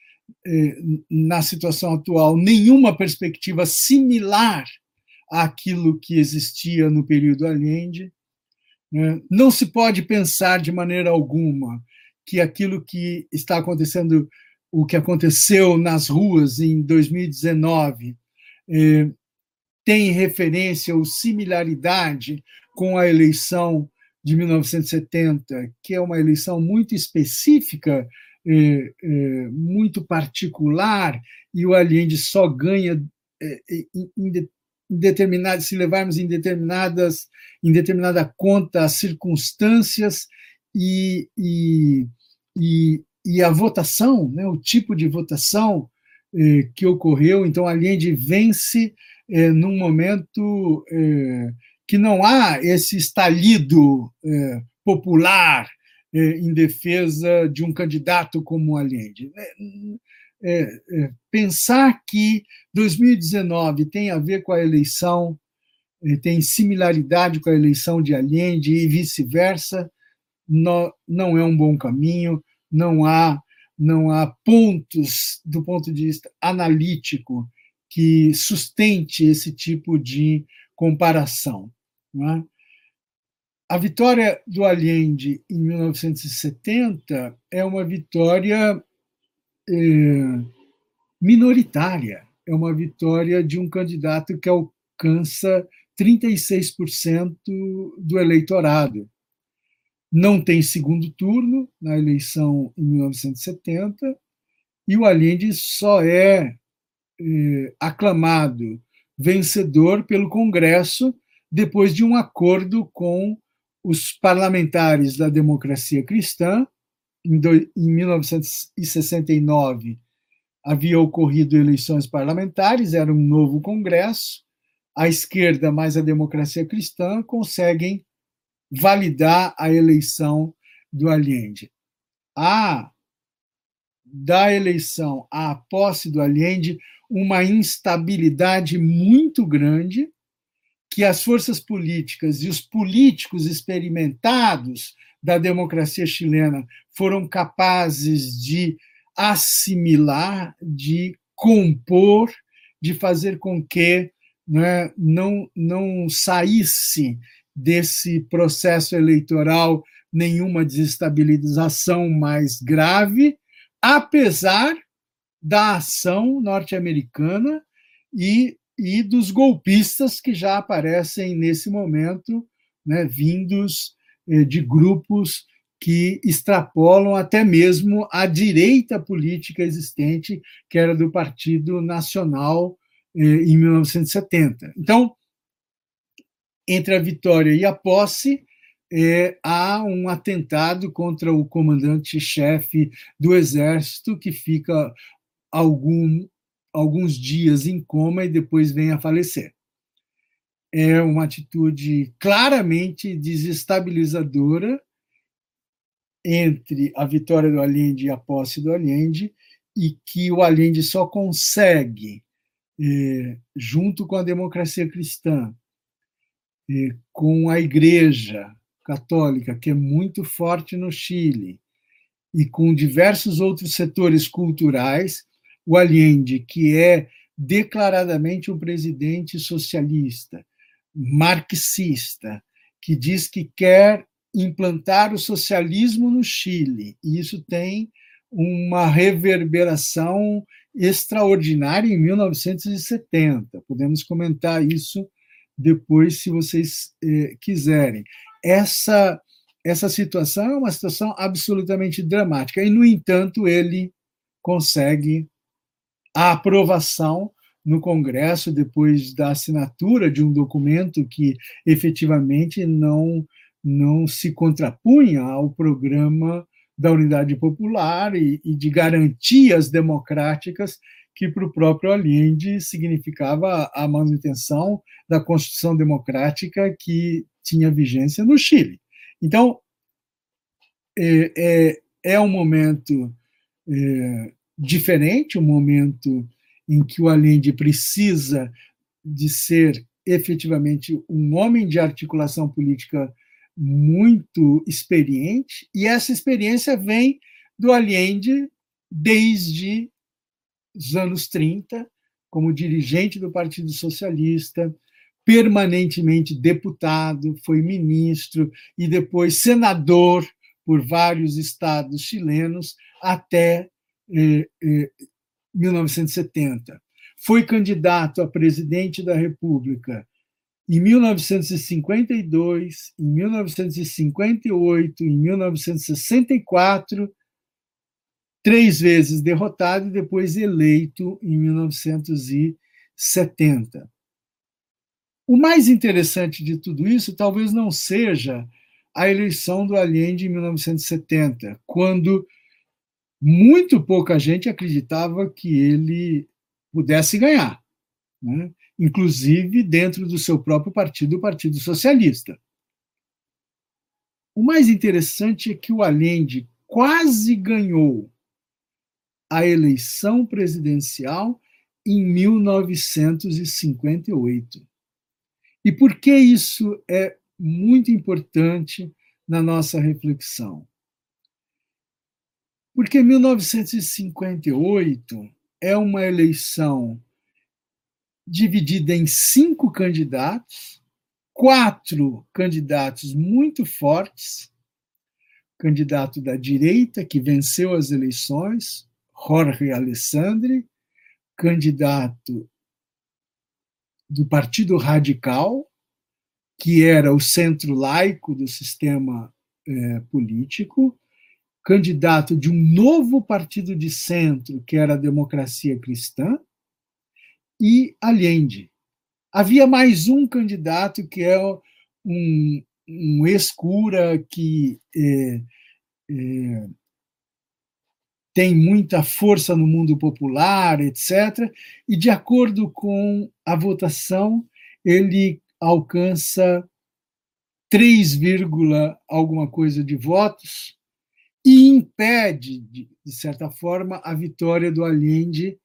é, na situação atual nenhuma perspectiva similar àquilo que existia no período Allende. Né? Não se pode pensar de maneira alguma que aquilo que está acontecendo, o que aconteceu nas ruas em 2019, eh, tem referência ou similaridade com a eleição de 1970, que é uma eleição muito específica, eh, eh, muito particular, e o Allende só ganha em, determinadas, se levarmos em determinadas, em determinada conta as circunstâncias e, e, e, e a votação, né, o tipo de votação eh, que ocorreu. Então, a Allende vence eh, num momento eh, que não há esse estalido eh, popular é, em defesa de um candidato como Allende. É, é, pensar que 2019 tem a ver com a eleição, é, tem similaridade com a eleição de Allende e vice-versa, não, não é um bom caminho, não há, não há pontos do ponto de vista analítico que sustente esse tipo de comparação. É? A vitória do Allende em 1970 é uma vitória minoritária, é uma vitória de um candidato que alcança 36% do eleitorado. Não tem segundo turno na eleição em 1970, e o Allende só é, é aclamado vencedor pelo Congresso depois de um acordo com os parlamentares da democracia cristã, em, do, em 1969, havia ocorrido eleições parlamentares, era um novo Congresso, a esquerda mais a democracia cristã conseguem validar a eleição do Allende. Há, da eleição à posse do Allende, uma instabilidade muito grande que as forças políticas e os políticos experimentados da democracia chilena foram capazes de assimilar, de compor, de fazer com que né, não, não saísse desse processo eleitoral nenhuma desestabilização mais grave, apesar da ação norte-americana e e dos golpistas que já aparecem nesse momento, né, vindos de grupos que extrapolam até mesmo a direita política existente, que era do Partido Nacional eh, em 1970. Então, entre a vitória e a posse, eh, há um atentado contra o comandante-chefe do Exército, que fica algum, alguns dias em coma e depois vem a falecer. É uma atitude claramente desestabilizadora entre a vitória do Allende e a posse do Allende, e que o Allende só consegue, é, junto com a democracia cristã, é, com a Igreja Católica, que é muito forte no Chile, e com diversos outros setores culturais, o Allende, que é declaradamente um presidente socialista, marxista, que diz que quer implantar o socialismo no Chile, e isso tem uma reverberação extraordinária em 1970. Podemos comentar isso depois, se vocês eh, quiserem. Essa, essa situação é uma situação absolutamente dramática, e, no entanto, ele consegue a aprovação no Congresso depois da assinatura de um documento que efetivamente não não se contrapunha ao programa da Unidade Popular e, e de garantias democráticas que para o próprio Allende significava a manutenção da Constituição Democrática que tinha vigência no Chile. Então, é, é, é um momento é, diferente, um momento em que o Allende precisa de ser efetivamente um homem de articulação política muito experiente, e essa experiência vem do Allende desde os anos 30, como dirigente do Partido Socialista, permanentemente deputado, foi ministro e depois senador por vários estados chilenos, até 1970. Foi candidato a presidente da República em 1952, em 1958, em 1964, três vezes derrotado e depois eleito em 1970. O mais interessante de tudo isso talvez não seja a eleição do Allende em 1970, quando muito pouca gente acreditava que ele pudesse ganhar, né? inclusive dentro do seu próprio partido, o Partido Socialista. o mais interessante é que o Allende quase ganhou a eleição presidencial em 1958. E por que isso é muito importante na nossa reflexão? Porque 1958 é uma eleição dividida em cinco candidatos, quatro candidatos muito fortes, candidato da direita que venceu as eleições, Jorge Alessandri, candidato do Partido Radical, que era o centro laico do sistema é, político, candidato de um novo partido de centro, que era a Democracia Cristã, e Allende. Havia mais um candidato, que é um, um ex-cura que é, é, tem muita força no mundo popular, etc. E, de acordo com a votação, ele alcança 3, alguma coisa de votos e impede, de, certa forma, a vitória do Allende,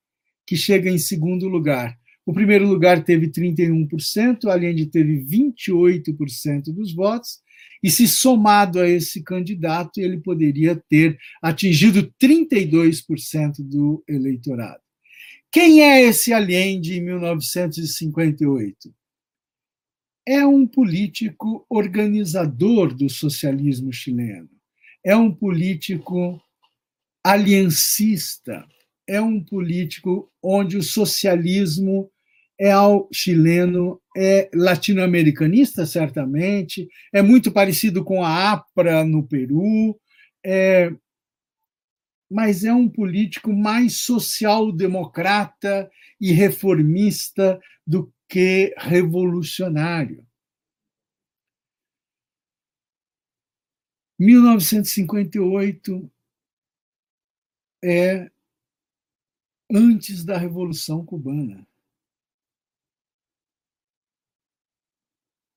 que chega em segundo lugar. O primeiro lugar teve 31%, o Allende teve 28% dos votos, e se somado a esse candidato, ele poderia ter atingido 32% do eleitorado. Quem é esse Allende em 1958? É um político organizador do socialismo chileno, é um político aliancista, é um político onde o socialismo é ao chileno, é latino-americanista, certamente, é muito parecido com a APRA no Peru, é, mas é um político mais social-democrata e reformista do que revolucionário. 1958 é antes da Revolução Cubana.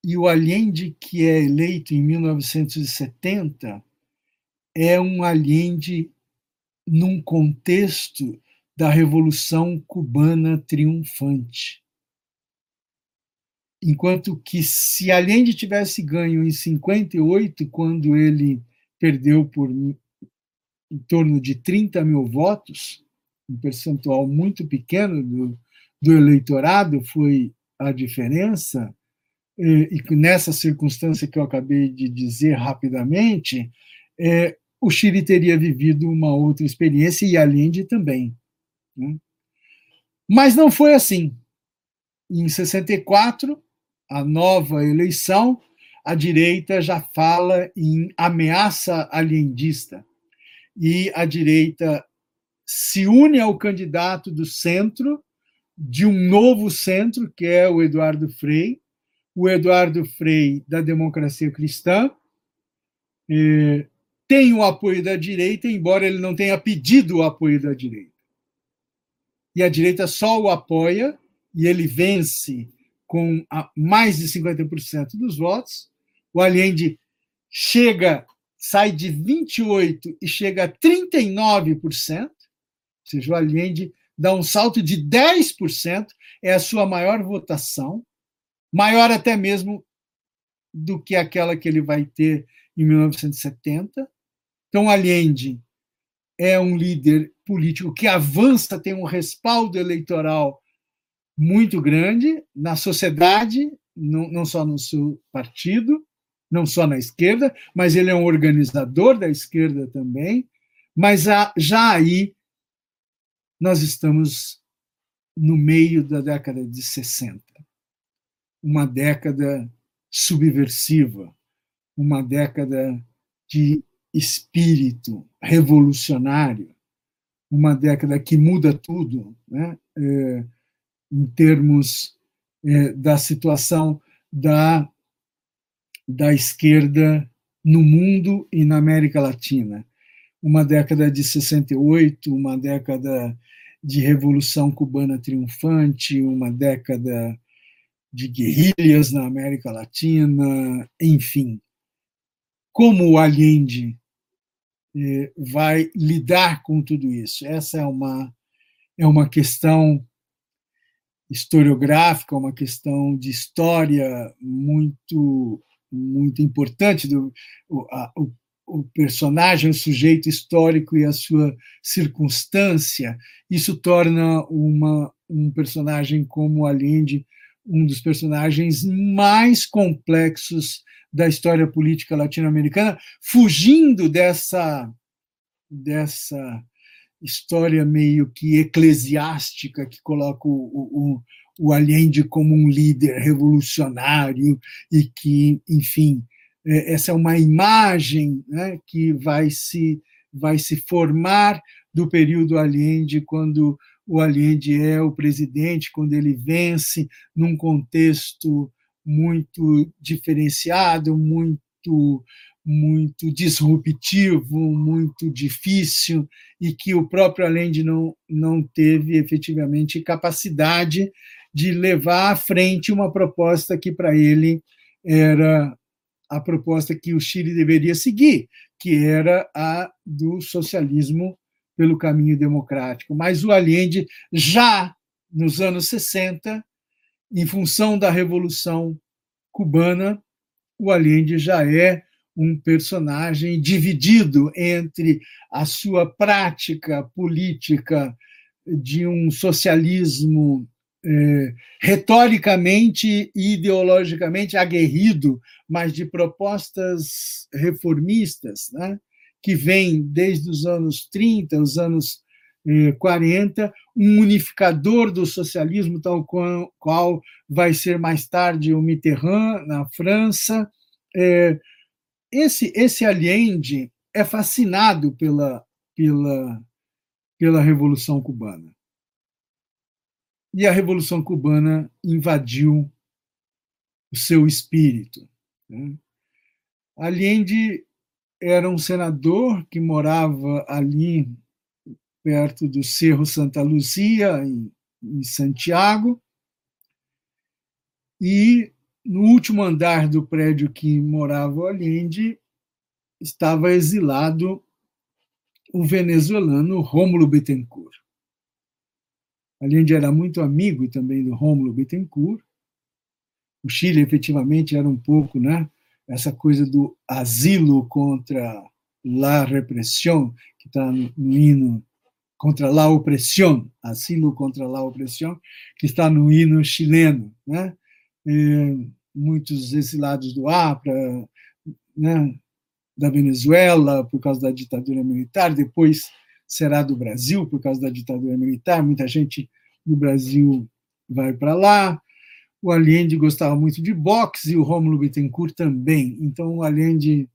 E o Allende, que é eleito em 1970, é um Allende num contexto da Revolução Cubana triunfante. Enquanto que, se Allende tivesse ganho em 58, quando ele perdeu por em torno de 30 mil votos, um percentual muito pequeno do, do eleitorado foi a diferença, e nessa circunstância que eu acabei de dizer rapidamente, é, o Chile teria vivido uma outra experiência e Allende também. Né? Mas não foi assim. Em 64, a nova eleição, a direita já fala em ameaça aliendista. E a direita se une ao candidato do centro, de um novo centro, que é o Eduardo Frei, o Eduardo Frei da democracia cristã, é, tem o apoio da direita, embora ele não tenha pedido o apoio da direita. E a direita só o apoia e ele vence com mais de 50% dos votos. O Allende chega, sai de 28 e chega a 39%, ou seja, o Allende dá um salto de 10%, é a sua maior votação maior até mesmo do que aquela que ele vai ter em 1970. Então, Allende é um líder político que avança, tem um respaldo eleitoral muito grande na sociedade, não, não só no seu partido, não só na esquerda, mas ele é um organizador da esquerda também. Mas já aí nós estamos no meio da década de 60 uma década subversiva, uma década de espírito revolucionário, uma década que muda tudo, né? É, em termos é, da situação da, da esquerda no mundo e na América Latina. Uma década de 68, uma década de Revolução Cubana triunfante, uma década de guerrilhas na América Latina, enfim, como o Allende eh, vai lidar com tudo isso? Essa é uma, é uma questão historiográfica, uma questão de história muito muito importante do o, a, o, o personagem, o sujeito histórico e a sua circunstância. Isso torna uma, um personagem como Allende um dos personagens mais complexos da história política latino-americana, fugindo dessa dessa história meio que eclesiástica que coloca o, o, o Allende como um líder revolucionário e que, enfim, é, essa é uma imagem né, que vai se, vai se formar do período Allende, quando o Allende é o presidente, quando ele vence num contexto muito diferenciado, muito muito disruptivo, muito difícil e que o próprio Allende não, não teve efetivamente capacidade de levar à frente uma proposta que para ele era a proposta que o Chile deveria seguir, que era a do socialismo pelo caminho democrático. Mas o Allende, já nos anos 60, em função da Revolução Cubana, o Allende já é um personagem dividido entre a sua prática política de um socialismo é, retoricamente e ideologicamente aguerrido, mas de propostas reformistas, né? que vem desde os anos 30, os anos 40, eh, um unificador do socialismo, tal qual, qual vai ser mais tarde o Mitterrand na França. É, esse, esse Allende é fascinado pela, pela, pela Revolução Cubana e a Revolução Cubana invadiu o seu espírito. Né? Allende era um senador que morava ali perto do Cerro Santa Luzia, em, em Santiago, e no último andar do prédio que morava o Allende estava exilado o venezuelano Rômulo Bittencourt. Allende era muito amigo também do Rômulo Bittencourt. O Chile, efetivamente, era um pouco né, essa coisa do asilo contra la repressão, que está no hino contra la opressão, asilo contra la opressão, que está no hino chileno. Né? E muitos exilados do APRA, né, da Venezuela, por causa da ditadura militar, depois será do Brasil, por causa da ditadura militar, muita gente do Brasil vai para lá. O Allende gostava muito de boxe e o Rômulo Bittencourt também. Então, o Allende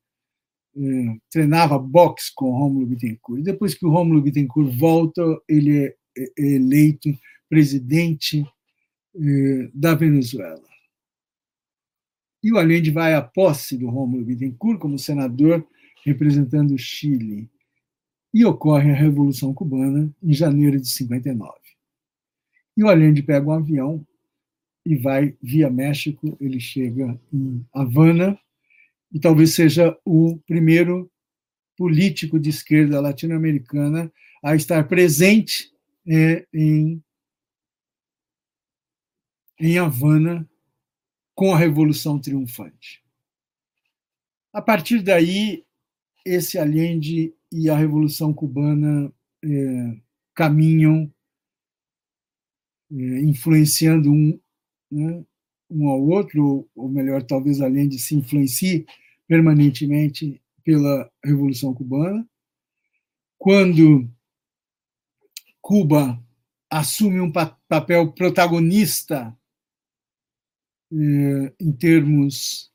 eh, treinava boxe com o Rômulo Bittencourt. E depois que o Rômulo Bittencourt volta, ele é, é eleito presidente eh, da Venezuela. E o Allende vai à posse do Rômulo Bittencourt como senador representando o Chile e ocorre a Revolução Cubana em janeiro de 59. E o Allende pega um avião e vai via México, ele chega em Havana, e talvez seja o primeiro político de esquerda latino-americana a estar presente é, em, em Havana com a Revolução Triunfante. A partir daí, esse Allende e a Revolução Cubana é, caminham, é, influenciando um, né, um ao outro, ou melhor, talvez além de se influencie permanentemente pela Revolução Cubana. Quando Cuba assume um papel protagonista é, em termos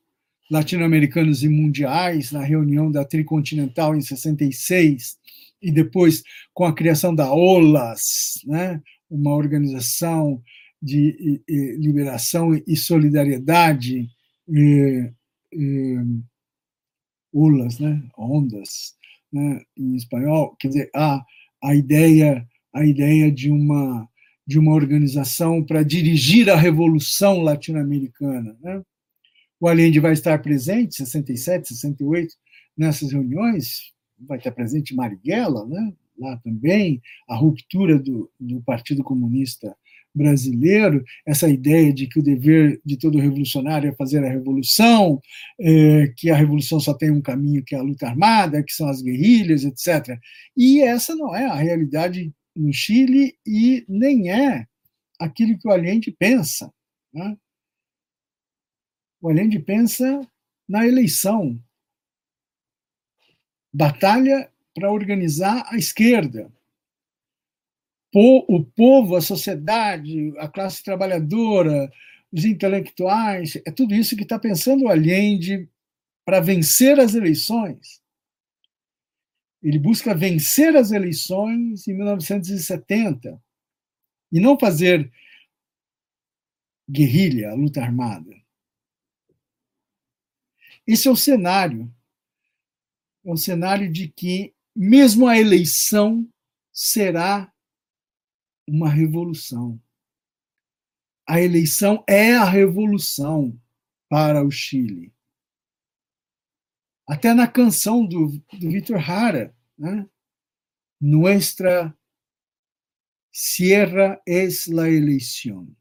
latino-americanos e mundiais, na reunião da Tricontinental em 66, e depois com a criação da OLAS, né, uma organização de liberação e solidariedade, ULAS, né, ondas, né, em espanhol, quer dizer, a, a ideia a ideia de uma de uma organização para dirigir a revolução latino-americana, né? O Allende vai estar presente, 67, 68, nessas reuniões, vai estar presente Marighella, né? lá também, a ruptura do, do Partido Comunista brasileiro, essa ideia de que o dever de todo revolucionário é fazer a revolução, é, que a revolução só tem um caminho, que é a luta armada, que são as guerrilhas, etc. E essa não é a realidade no Chile e nem é aquilo que o Allende pensa. Né? O Allende pensa na eleição, batalha para organizar a esquerda, o povo, a sociedade, a classe trabalhadora, os intelectuais, é tudo isso que está pensando o Allende para vencer as eleições. Ele busca vencer as eleições em 1970 e não fazer guerrilha, luta armada. Esse é o cenário. É o cenário de que, mesmo a eleição será uma revolução. A eleição é a revolução para o Chile. Até na canção do, do Vitor Hara, né? Nuestra Sierra es la eleição.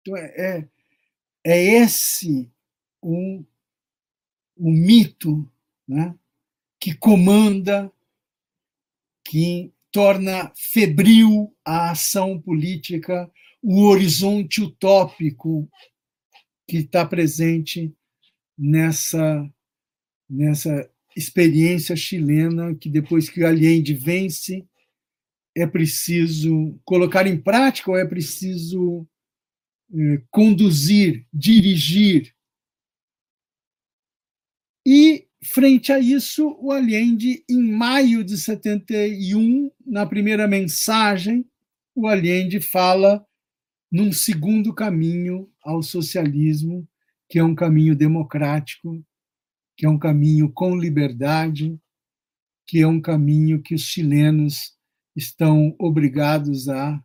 Então, é, é, é esse um, um mito né? que comanda, que torna febril a ação política, o horizonte utópico que está presente nessa, nessa experiência chilena, que depois que Allende vence, é preciso colocar em prática ou é preciso eh, conduzir, dirigir. E Frente a isso, o Allende, em maio de 71, na primeira mensagem, o Allende fala num segundo caminho ao socialismo, que é um caminho democrático, que é um caminho com liberdade, que é um caminho que os chilenos estão obrigados a,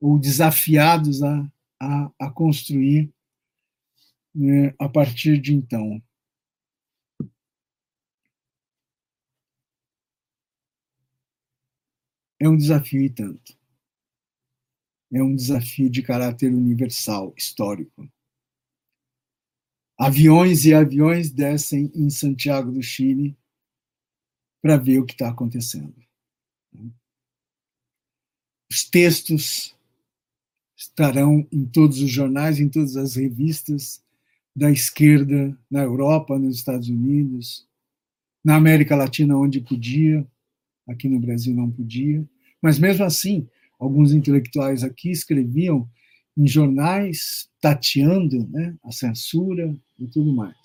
ou desafiados a, a, a construir né, a partir de então. é um desafio e tanto. É um desafio de caráter universal, histórico. Aviões e aviões descem em Santiago do Chile para ver o que está acontecendo. Os textos estarão em todos os jornais, em todas as revistas da esquerda na Europa, nos Estados Unidos, na América Latina, onde podia aqui no Brasil não podia, mas mesmo assim, alguns intelectuais aqui escreviam em jornais tateando né, a censura e tudo mais.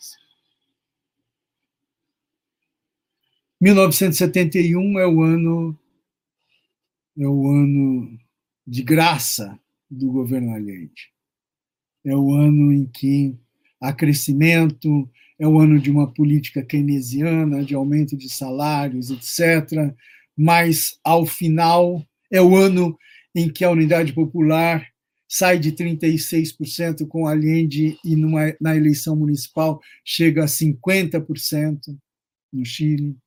1971 é o ano é o ano de graça do governo Allende. É o ano em que há crescimento, é o ano de uma política keynesiana, de aumento de salários, etc mas ao final é o ano em que a unidade popular sai de 36% com Allende e numa, na eleição municipal chega a 50% no Chile.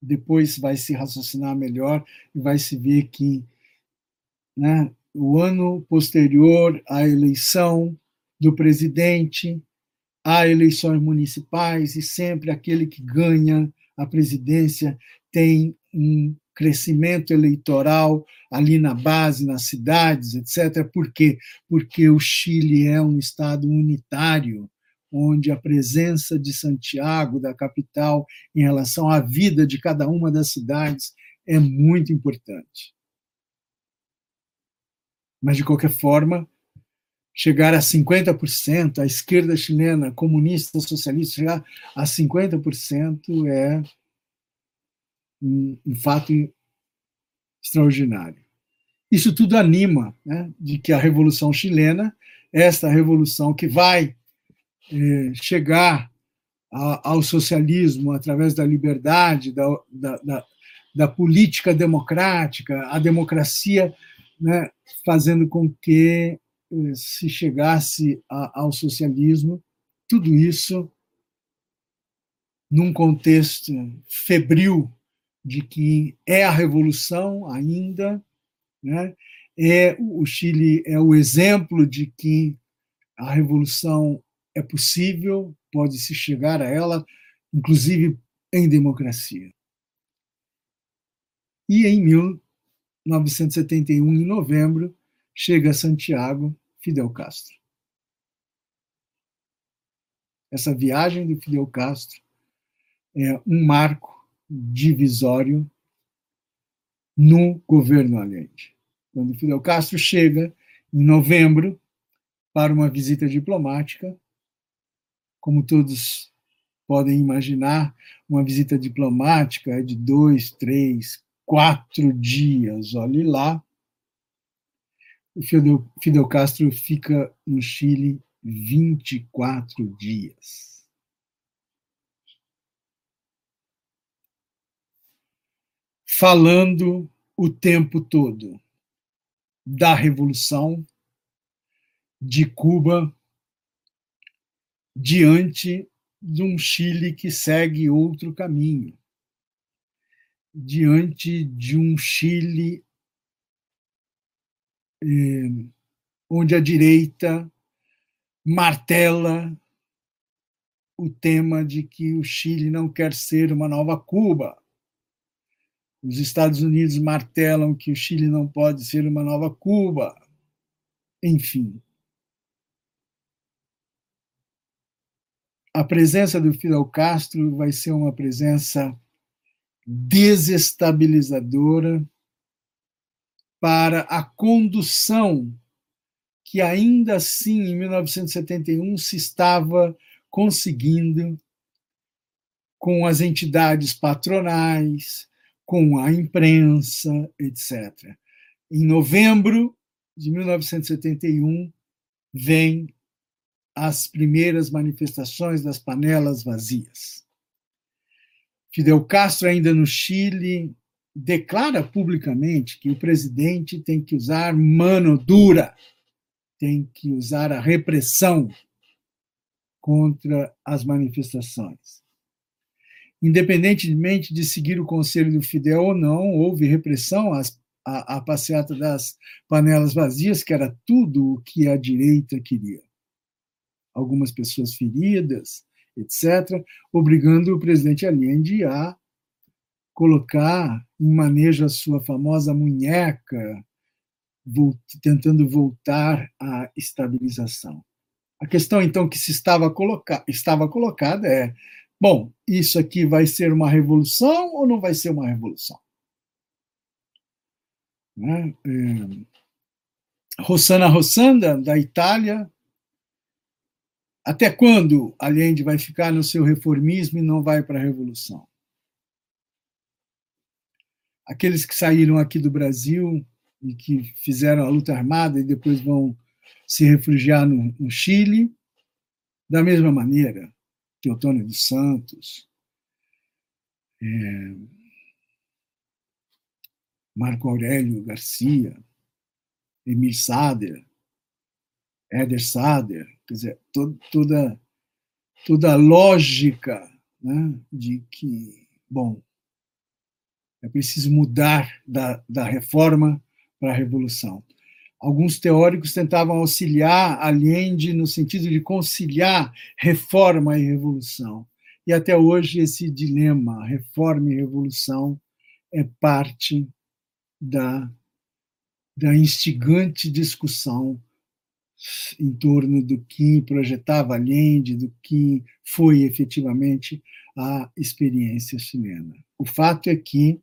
Depois vai se raciocinar melhor e vai se ver que né, o ano posterior à eleição do presidente, há eleições municipais e sempre aquele que ganha a presidência tem um crescimento eleitoral ali na base, nas cidades, etc. Por quê? Porque o Chile é um estado unitário, onde a presença de Santiago, da capital, em relação à vida de cada uma das cidades é muito importante. Mas, de qualquer forma, chegar a 50%, a esquerda chilena, comunista, socialista, chegar a 50% é um, um fato extraordinário. Isso tudo anima né, de que a Revolução Chilena, esta revolução que vai é, chegar a, ao socialismo através da liberdade, da, da, da, da política democrática, a democracia né, fazendo com que eh, se chegasse a, ao socialismo, tudo isso num contexto febril de que é a revolução ainda, né? É o Chile é o exemplo de que a revolução é possível, pode se chegar a ela, inclusive em democracia. E em 1971, em novembro, chega a Santiago Fidel Castro. Essa viagem do Fidel Castro é um marco divisório no governo Allende. Quando Fidel Castro chega, em novembro, para uma visita diplomática, como todos podem imaginar, uma visita diplomática é de dois, três, quatro dias, olhe lá. O Fidel, Fidel Castro fica no Chile 24 dias. Falando o tempo todo da revolução de Cuba diante de um Chile que segue outro caminho, diante de um Chile eh, onde a direita martela o tema de que o Chile não quer ser uma nova Cuba, os Estados Unidos martelam que o Chile não pode ser uma nova Cuba. Enfim. A presença do Fidel Castro vai ser uma presença desestabilizadora para a condução que ainda assim em 1971 se estava conseguindo com as entidades patronais, com a imprensa, etc. Em novembro de 1971, vem as primeiras manifestações das panelas vazias. Fidel Castro, ainda no Chile, declara publicamente que o presidente tem que usar mano dura, tem que usar a repressão contra as manifestações independentemente de seguir o conselho do Fidel ou não, houve repressão às, à, à passeata das panelas vazias, que era tudo o que a direita queria. Algumas pessoas feridas, etc., obrigando o presidente Allende a colocar em manejo a sua famosa munheca, tentando voltar à estabilização. A questão, então, que se estava, coloca estava colocada é: Bom, isso aqui vai ser uma revolução ou não vai ser uma revolução? Né? É, Rossana Rossanda, da Itália, até quando Allende vai ficar no seu reformismo e não vai para a revolução? Aqueles que saíram aqui do Brasil e que fizeram a luta armada e depois vão se refugiar no, no Chile, da mesma maneira, Teotônio dos Santos, é, Marco Aurélio Garcia, Emir Sader, Éder Sader, quer dizer, toda, toda a lógica né, de que, bom, é preciso mudar da, da reforma para a revolução. Alguns teóricos tentavam auxiliar Allende no sentido de conciliar reforma e revolução. E até hoje esse dilema, reforma e revolução, é parte da, da instigante discussão em torno do que projetava Allende, do que foi efetivamente a experiência chilena. O fato é que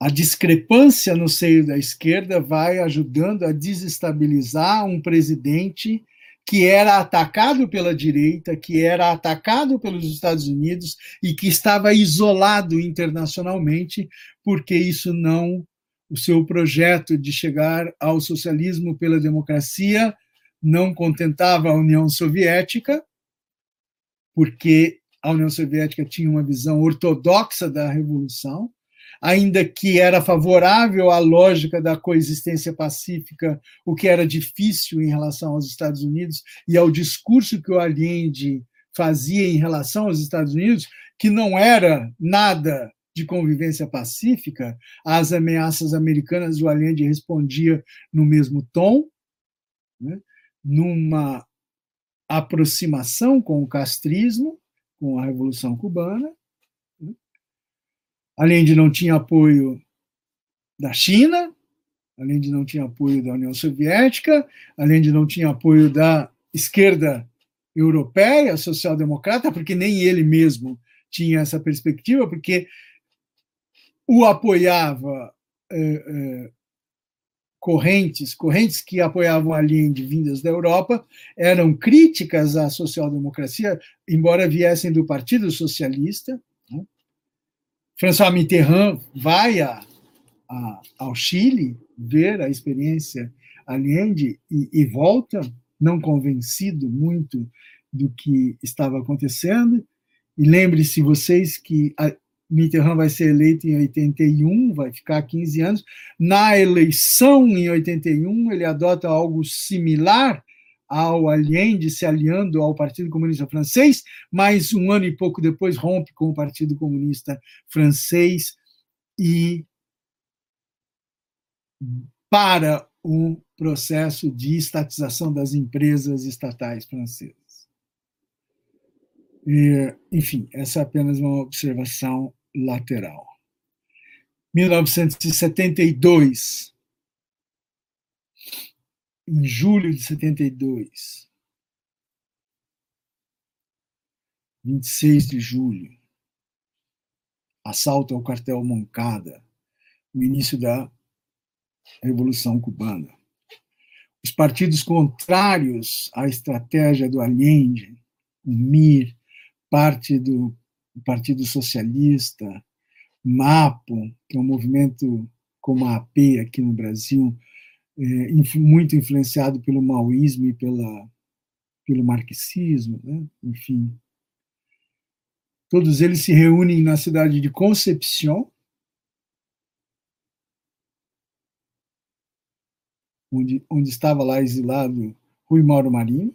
a discrepância no seio da esquerda vai ajudando a desestabilizar um presidente que era atacado pela direita, que era atacado pelos Estados Unidos e que estava isolado internacionalmente, porque isso não, o seu projeto de chegar ao socialismo pela democracia não contentava a União Soviética, porque a União Soviética tinha uma visão ortodoxa da revolução, ainda que era favorável à lógica da coexistência pacífica, o que era difícil em relação aos Estados Unidos e ao discurso que o Allende fazia em relação aos Estados Unidos, que não era nada de convivência pacífica, às ameaças americanas, o Allende respondia no mesmo tom, né? numa aproximação com o castrismo, com a Revolução Cubana. Né? Allende não tinha apoio da China, Allende não tinha apoio da União Soviética, Allende não tinha apoio da esquerda europeia, social-democrata, porque nem ele mesmo tinha essa perspectiva, porque o apoiava é, é, correntes, correntes que apoiavam Allende vindas da Europa, eram críticas à social-democracia, embora viessem do Partido Socialista. François Mitterrand vai a, a, ao Chile ver a experiência Allende e, e volta, não convencido muito do que estava acontecendo. E lembre-se vocês que Mitterrand vai ser eleito em 81, vai ficar 15 anos. Na eleição em 81, ele adota algo similar ao Allende se aliando ao Partido Comunista Francês, mas um ano e pouco depois rompe com o Partido Comunista Francês e para o processo de estatização das empresas estatais francesas. E, enfim, essa é apenas uma observação lateral. 1972, em julho de 72, 26 de julho, assalto ao quartel Moncada, o início da Revolução Cubana. Os partidos contrários à estratégia do Allende, o MIR, parte do Partido Socialista, MAPO, que é um movimento como a AP aqui no Brasil, é, muito influenciado pelo maoísmo e pela, pelo marxismo, né? enfim. Todos eles se reúnem na cidade de Concepción, onde, onde estava lá exilado Rui Mauro Marinho,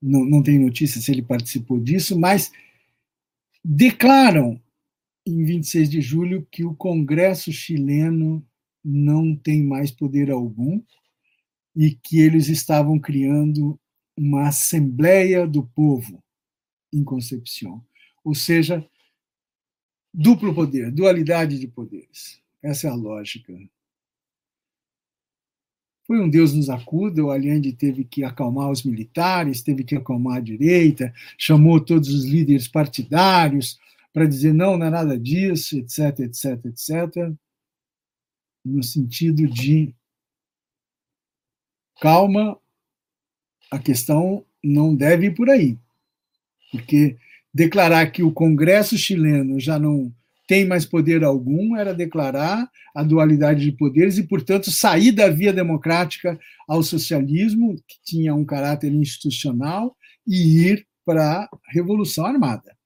não, não tem notícia se ele participou disso, mas declaram em 26 de julho que o Congresso chileno não tem mais poder algum e que eles estavam criando uma Assembleia do Povo em Concepción. Ou seja, duplo poder, dualidade de poderes. Essa é a lógica foi um Deus nos acuda, o Allende teve que acalmar os militares, teve que acalmar a direita, chamou todos os líderes partidários para dizer não, não é nada disso, etc, etc, etc, no sentido de calma, a questão não deve ir por aí, porque declarar que o Congresso chileno já não tem mais poder algum era declarar a dualidade de poderes e, portanto, sair da via democrática ao socialismo, que tinha um caráter institucional, e ir para a Revolução Armada.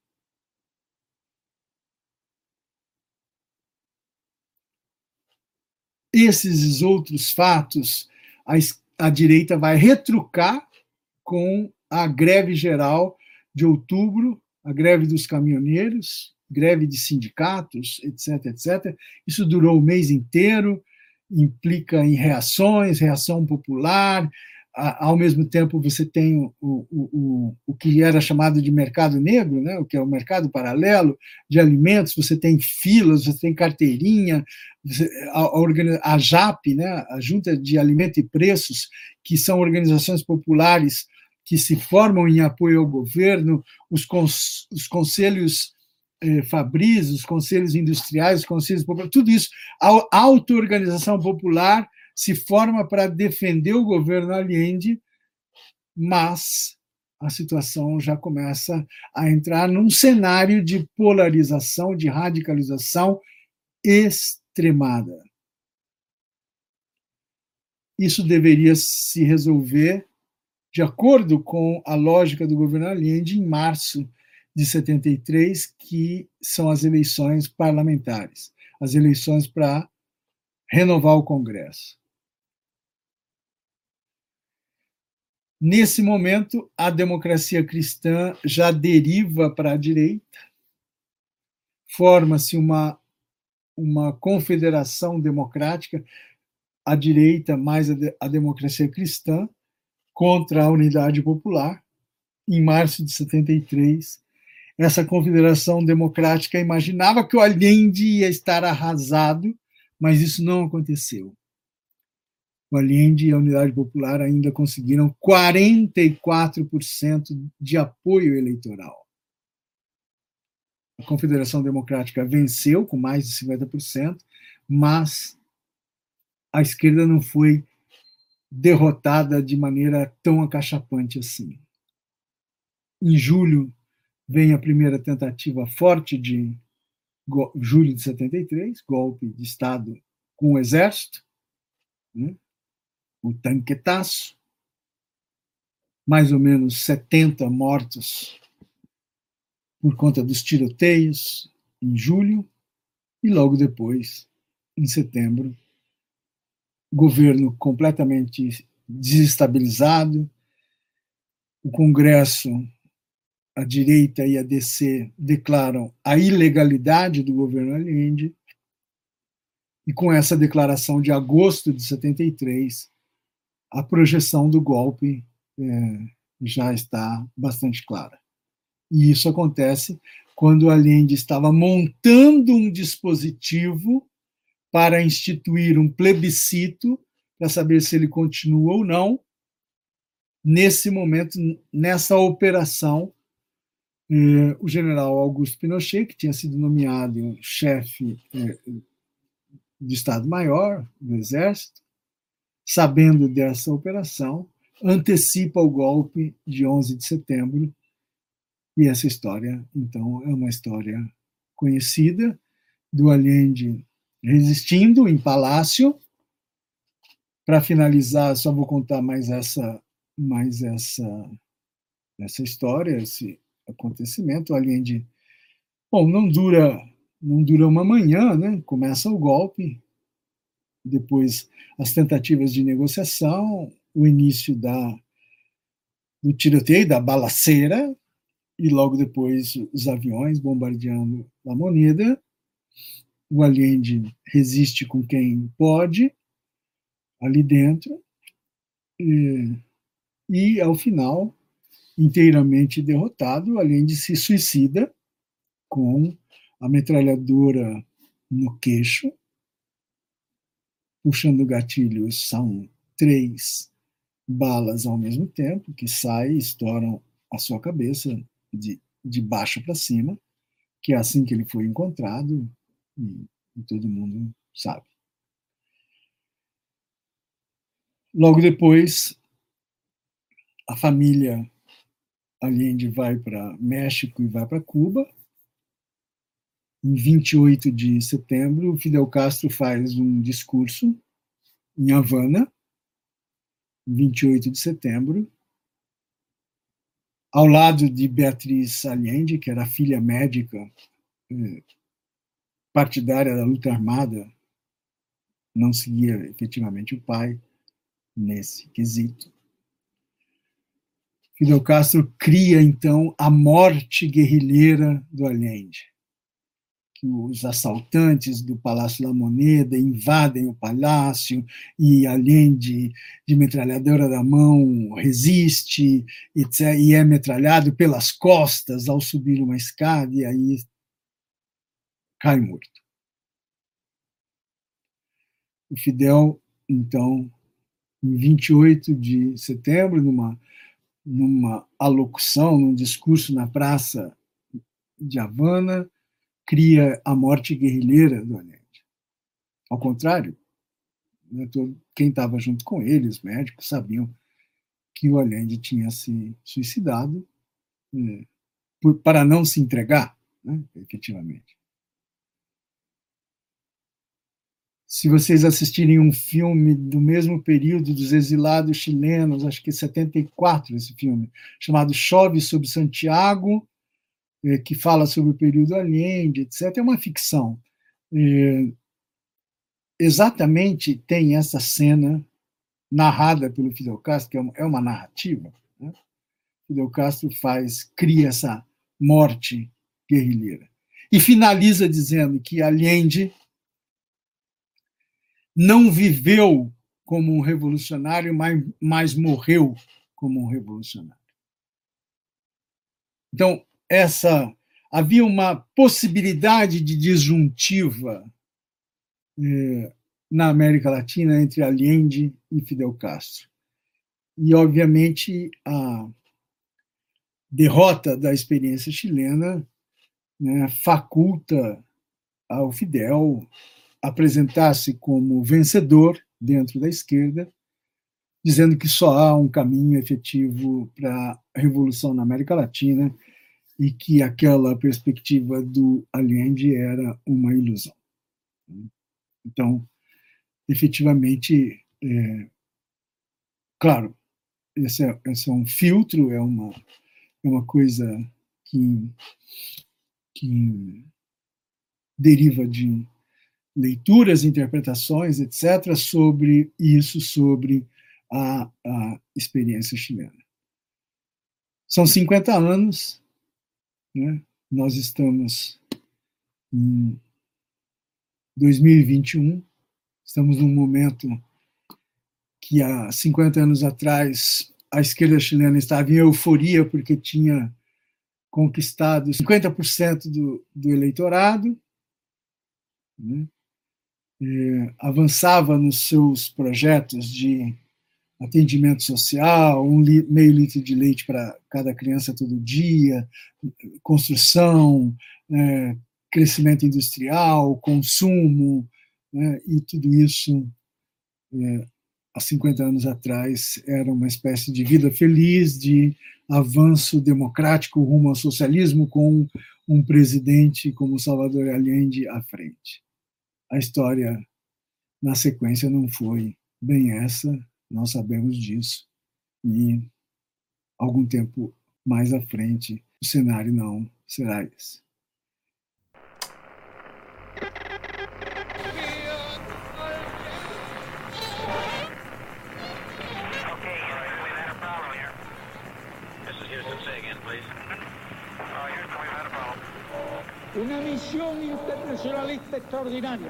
Esses outros fatos, a, a direita vai retrucar com a greve geral de outubro, a greve dos caminhoneiros, greve de sindicatos, etc., etc. Isso durou o mês inteiro, implica em reações, reação popular. Ao mesmo tempo, você tem o, o, o, o que era chamado de mercado negro, né? o que é o mercado paralelo de alimentos. Você tem filas, você tem carteirinha, a, a, a JAP, né? a Junta de Alimento e Preços, que são organizações populares que se formam em apoio ao governo, os, cons, os conselhos eh, Fabris, os conselhos industriais, os conselhos populares, tudo isso, a auto-organização popular se forma para defender o governo Allende, mas a situação já começa a entrar num cenário de polarização, de radicalização extremada. Isso deveria se resolver de acordo com a lógica do governo Allende em março de 73, que são as eleições parlamentares, as eleições para renovar o Congresso. Nesse momento, a democracia cristã já deriva para a direita, forma-se uma, uma confederação democrática, a direita mais a, de, a democracia cristã, contra a unidade popular. Em março de 73, essa confederação democrática imaginava que o Allende ia estar arrasado, mas isso não aconteceu o Allende e a Unidade Popular ainda conseguiram 44% de apoio eleitoral. A Confederação Democrática venceu com mais de 50%, mas a esquerda não foi derrotada de maneira tão acachapante assim. Em julho vem a primeira tentativa forte de julho de 73, golpe de Estado com o exército, né? O tanquetaço, mais ou menos 70 mortos por conta dos tiroteios em julho, e logo depois, em setembro, governo completamente desestabilizado, o Congresso, a direita e a DC declaram a ilegalidade do governo Allende, e com essa declaração de agosto de 73, a projeção do golpe é, já está bastante clara. E isso acontece quando Allende estava montando um dispositivo para instituir um plebiscito para saber se ele continua ou não. Nesse momento, nessa operação, é, o general Augusto Pinochet, que tinha sido nomeado chefe é, do Estado-Maior do Exército, sabendo dessa operação, antecipa o golpe de 11 de setembro. E essa história, então, é uma história conhecida do Allende resistindo em palácio. Para finalizar, só vou contar mais essa, mais essa, essa história, esse acontecimento. O Allende, bom, não dura, não dura uma manhã, né? Começa o golpe, depois as tentativas de negociação, o início da, do tiroteio, da balaceira, e logo depois os aviões bombardeando a moneda. O Allende resiste com quem pode, ali dentro, e, e ao final, inteiramente derrotado, o Allende se suicida com a metralhadora no queixo, puxando o gatilho são três balas ao mesmo tempo que saem e estouram a sua cabeça de, de baixo para cima, que é assim que ele foi encontrado e, e todo mundo sabe. Logo depois, a família Allende vai para México e vai para Cuba, em 28 de setembro, Fidel Castro faz um discurso em Havana, 28 de setembro, ao lado de Beatriz Allende, que era filha médica eh, partidária da luta armada, não seguia efetivamente o pai nesse quesito. Fidel Castro cria, então, a morte guerrilheira do Allende que os assaltantes do Palácio da Moneda invadem o palácio e, além de, de metralhadora da mão, resiste etc, e é metralhado pelas costas ao subir uma escada e aí cai morto. O Fidel, então, em 28 de setembro, numa, numa alocução, num discurso na Praça de Havana, cria a morte guerrilheira do Allende. Ao contrário, né, quem estava junto com ele, os médicos, sabiam que o Allende tinha se suicidado né, por, para não se entregar, né, efetivamente. Se vocês assistirem um filme do mesmo período dos exilados chilenos, acho que é 74 esse filme, chamado Chove sobre Santiago, que fala sobre o período Allende, etc., é uma ficção. É, exatamente tem essa cena narrada pelo Fidel Castro, que é uma é narrativa. Né? Fidel Castro faz, cria essa morte guerrilheira. E finaliza dizendo que Allende não viveu como um revolucionário, mas, mas morreu como um revolucionário. Então, essa havia uma possibilidade de disjuntiva eh, na América Latina entre Allende e Fidel Castro. E, obviamente, a derrota da experiência chilena né, faculta ao Fidel apresentar-se como vencedor dentro da esquerda, dizendo que só há um caminho efetivo para a revolução na América Latina e que aquela perspectiva do Allende era uma ilusão. Então, efetivamente, é, claro, esse é, esse é, um filtro, é uma, é uma coisa que, que deriva de leituras, interpretações, etc., sobre isso, sobre a, a experiência chilena. São 50 anos, né? nós estamos em 2021, estamos num momento que há 50 anos atrás a esquerda chilena estava em euforia porque tinha conquistado 50% do, do eleitorado, né? é, avançava nos seus projetos de atendimento social, um meio litro de leite para cada criança todo dia, construção, é, crescimento industrial, consumo, né, e tudo isso, é, há 50 anos atrás, era uma espécie de vida feliz, de avanço democrático rumo ao socialismo, com um presidente como Salvador Allende à frente. A história na sequência não foi bem essa, nós sabemos disso, e algum tempo mais à frente o cenário não será esse.
una misión internacionalista extraordinaria.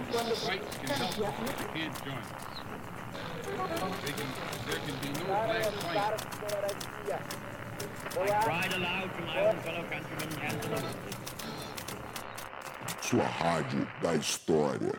Sua rádio da história.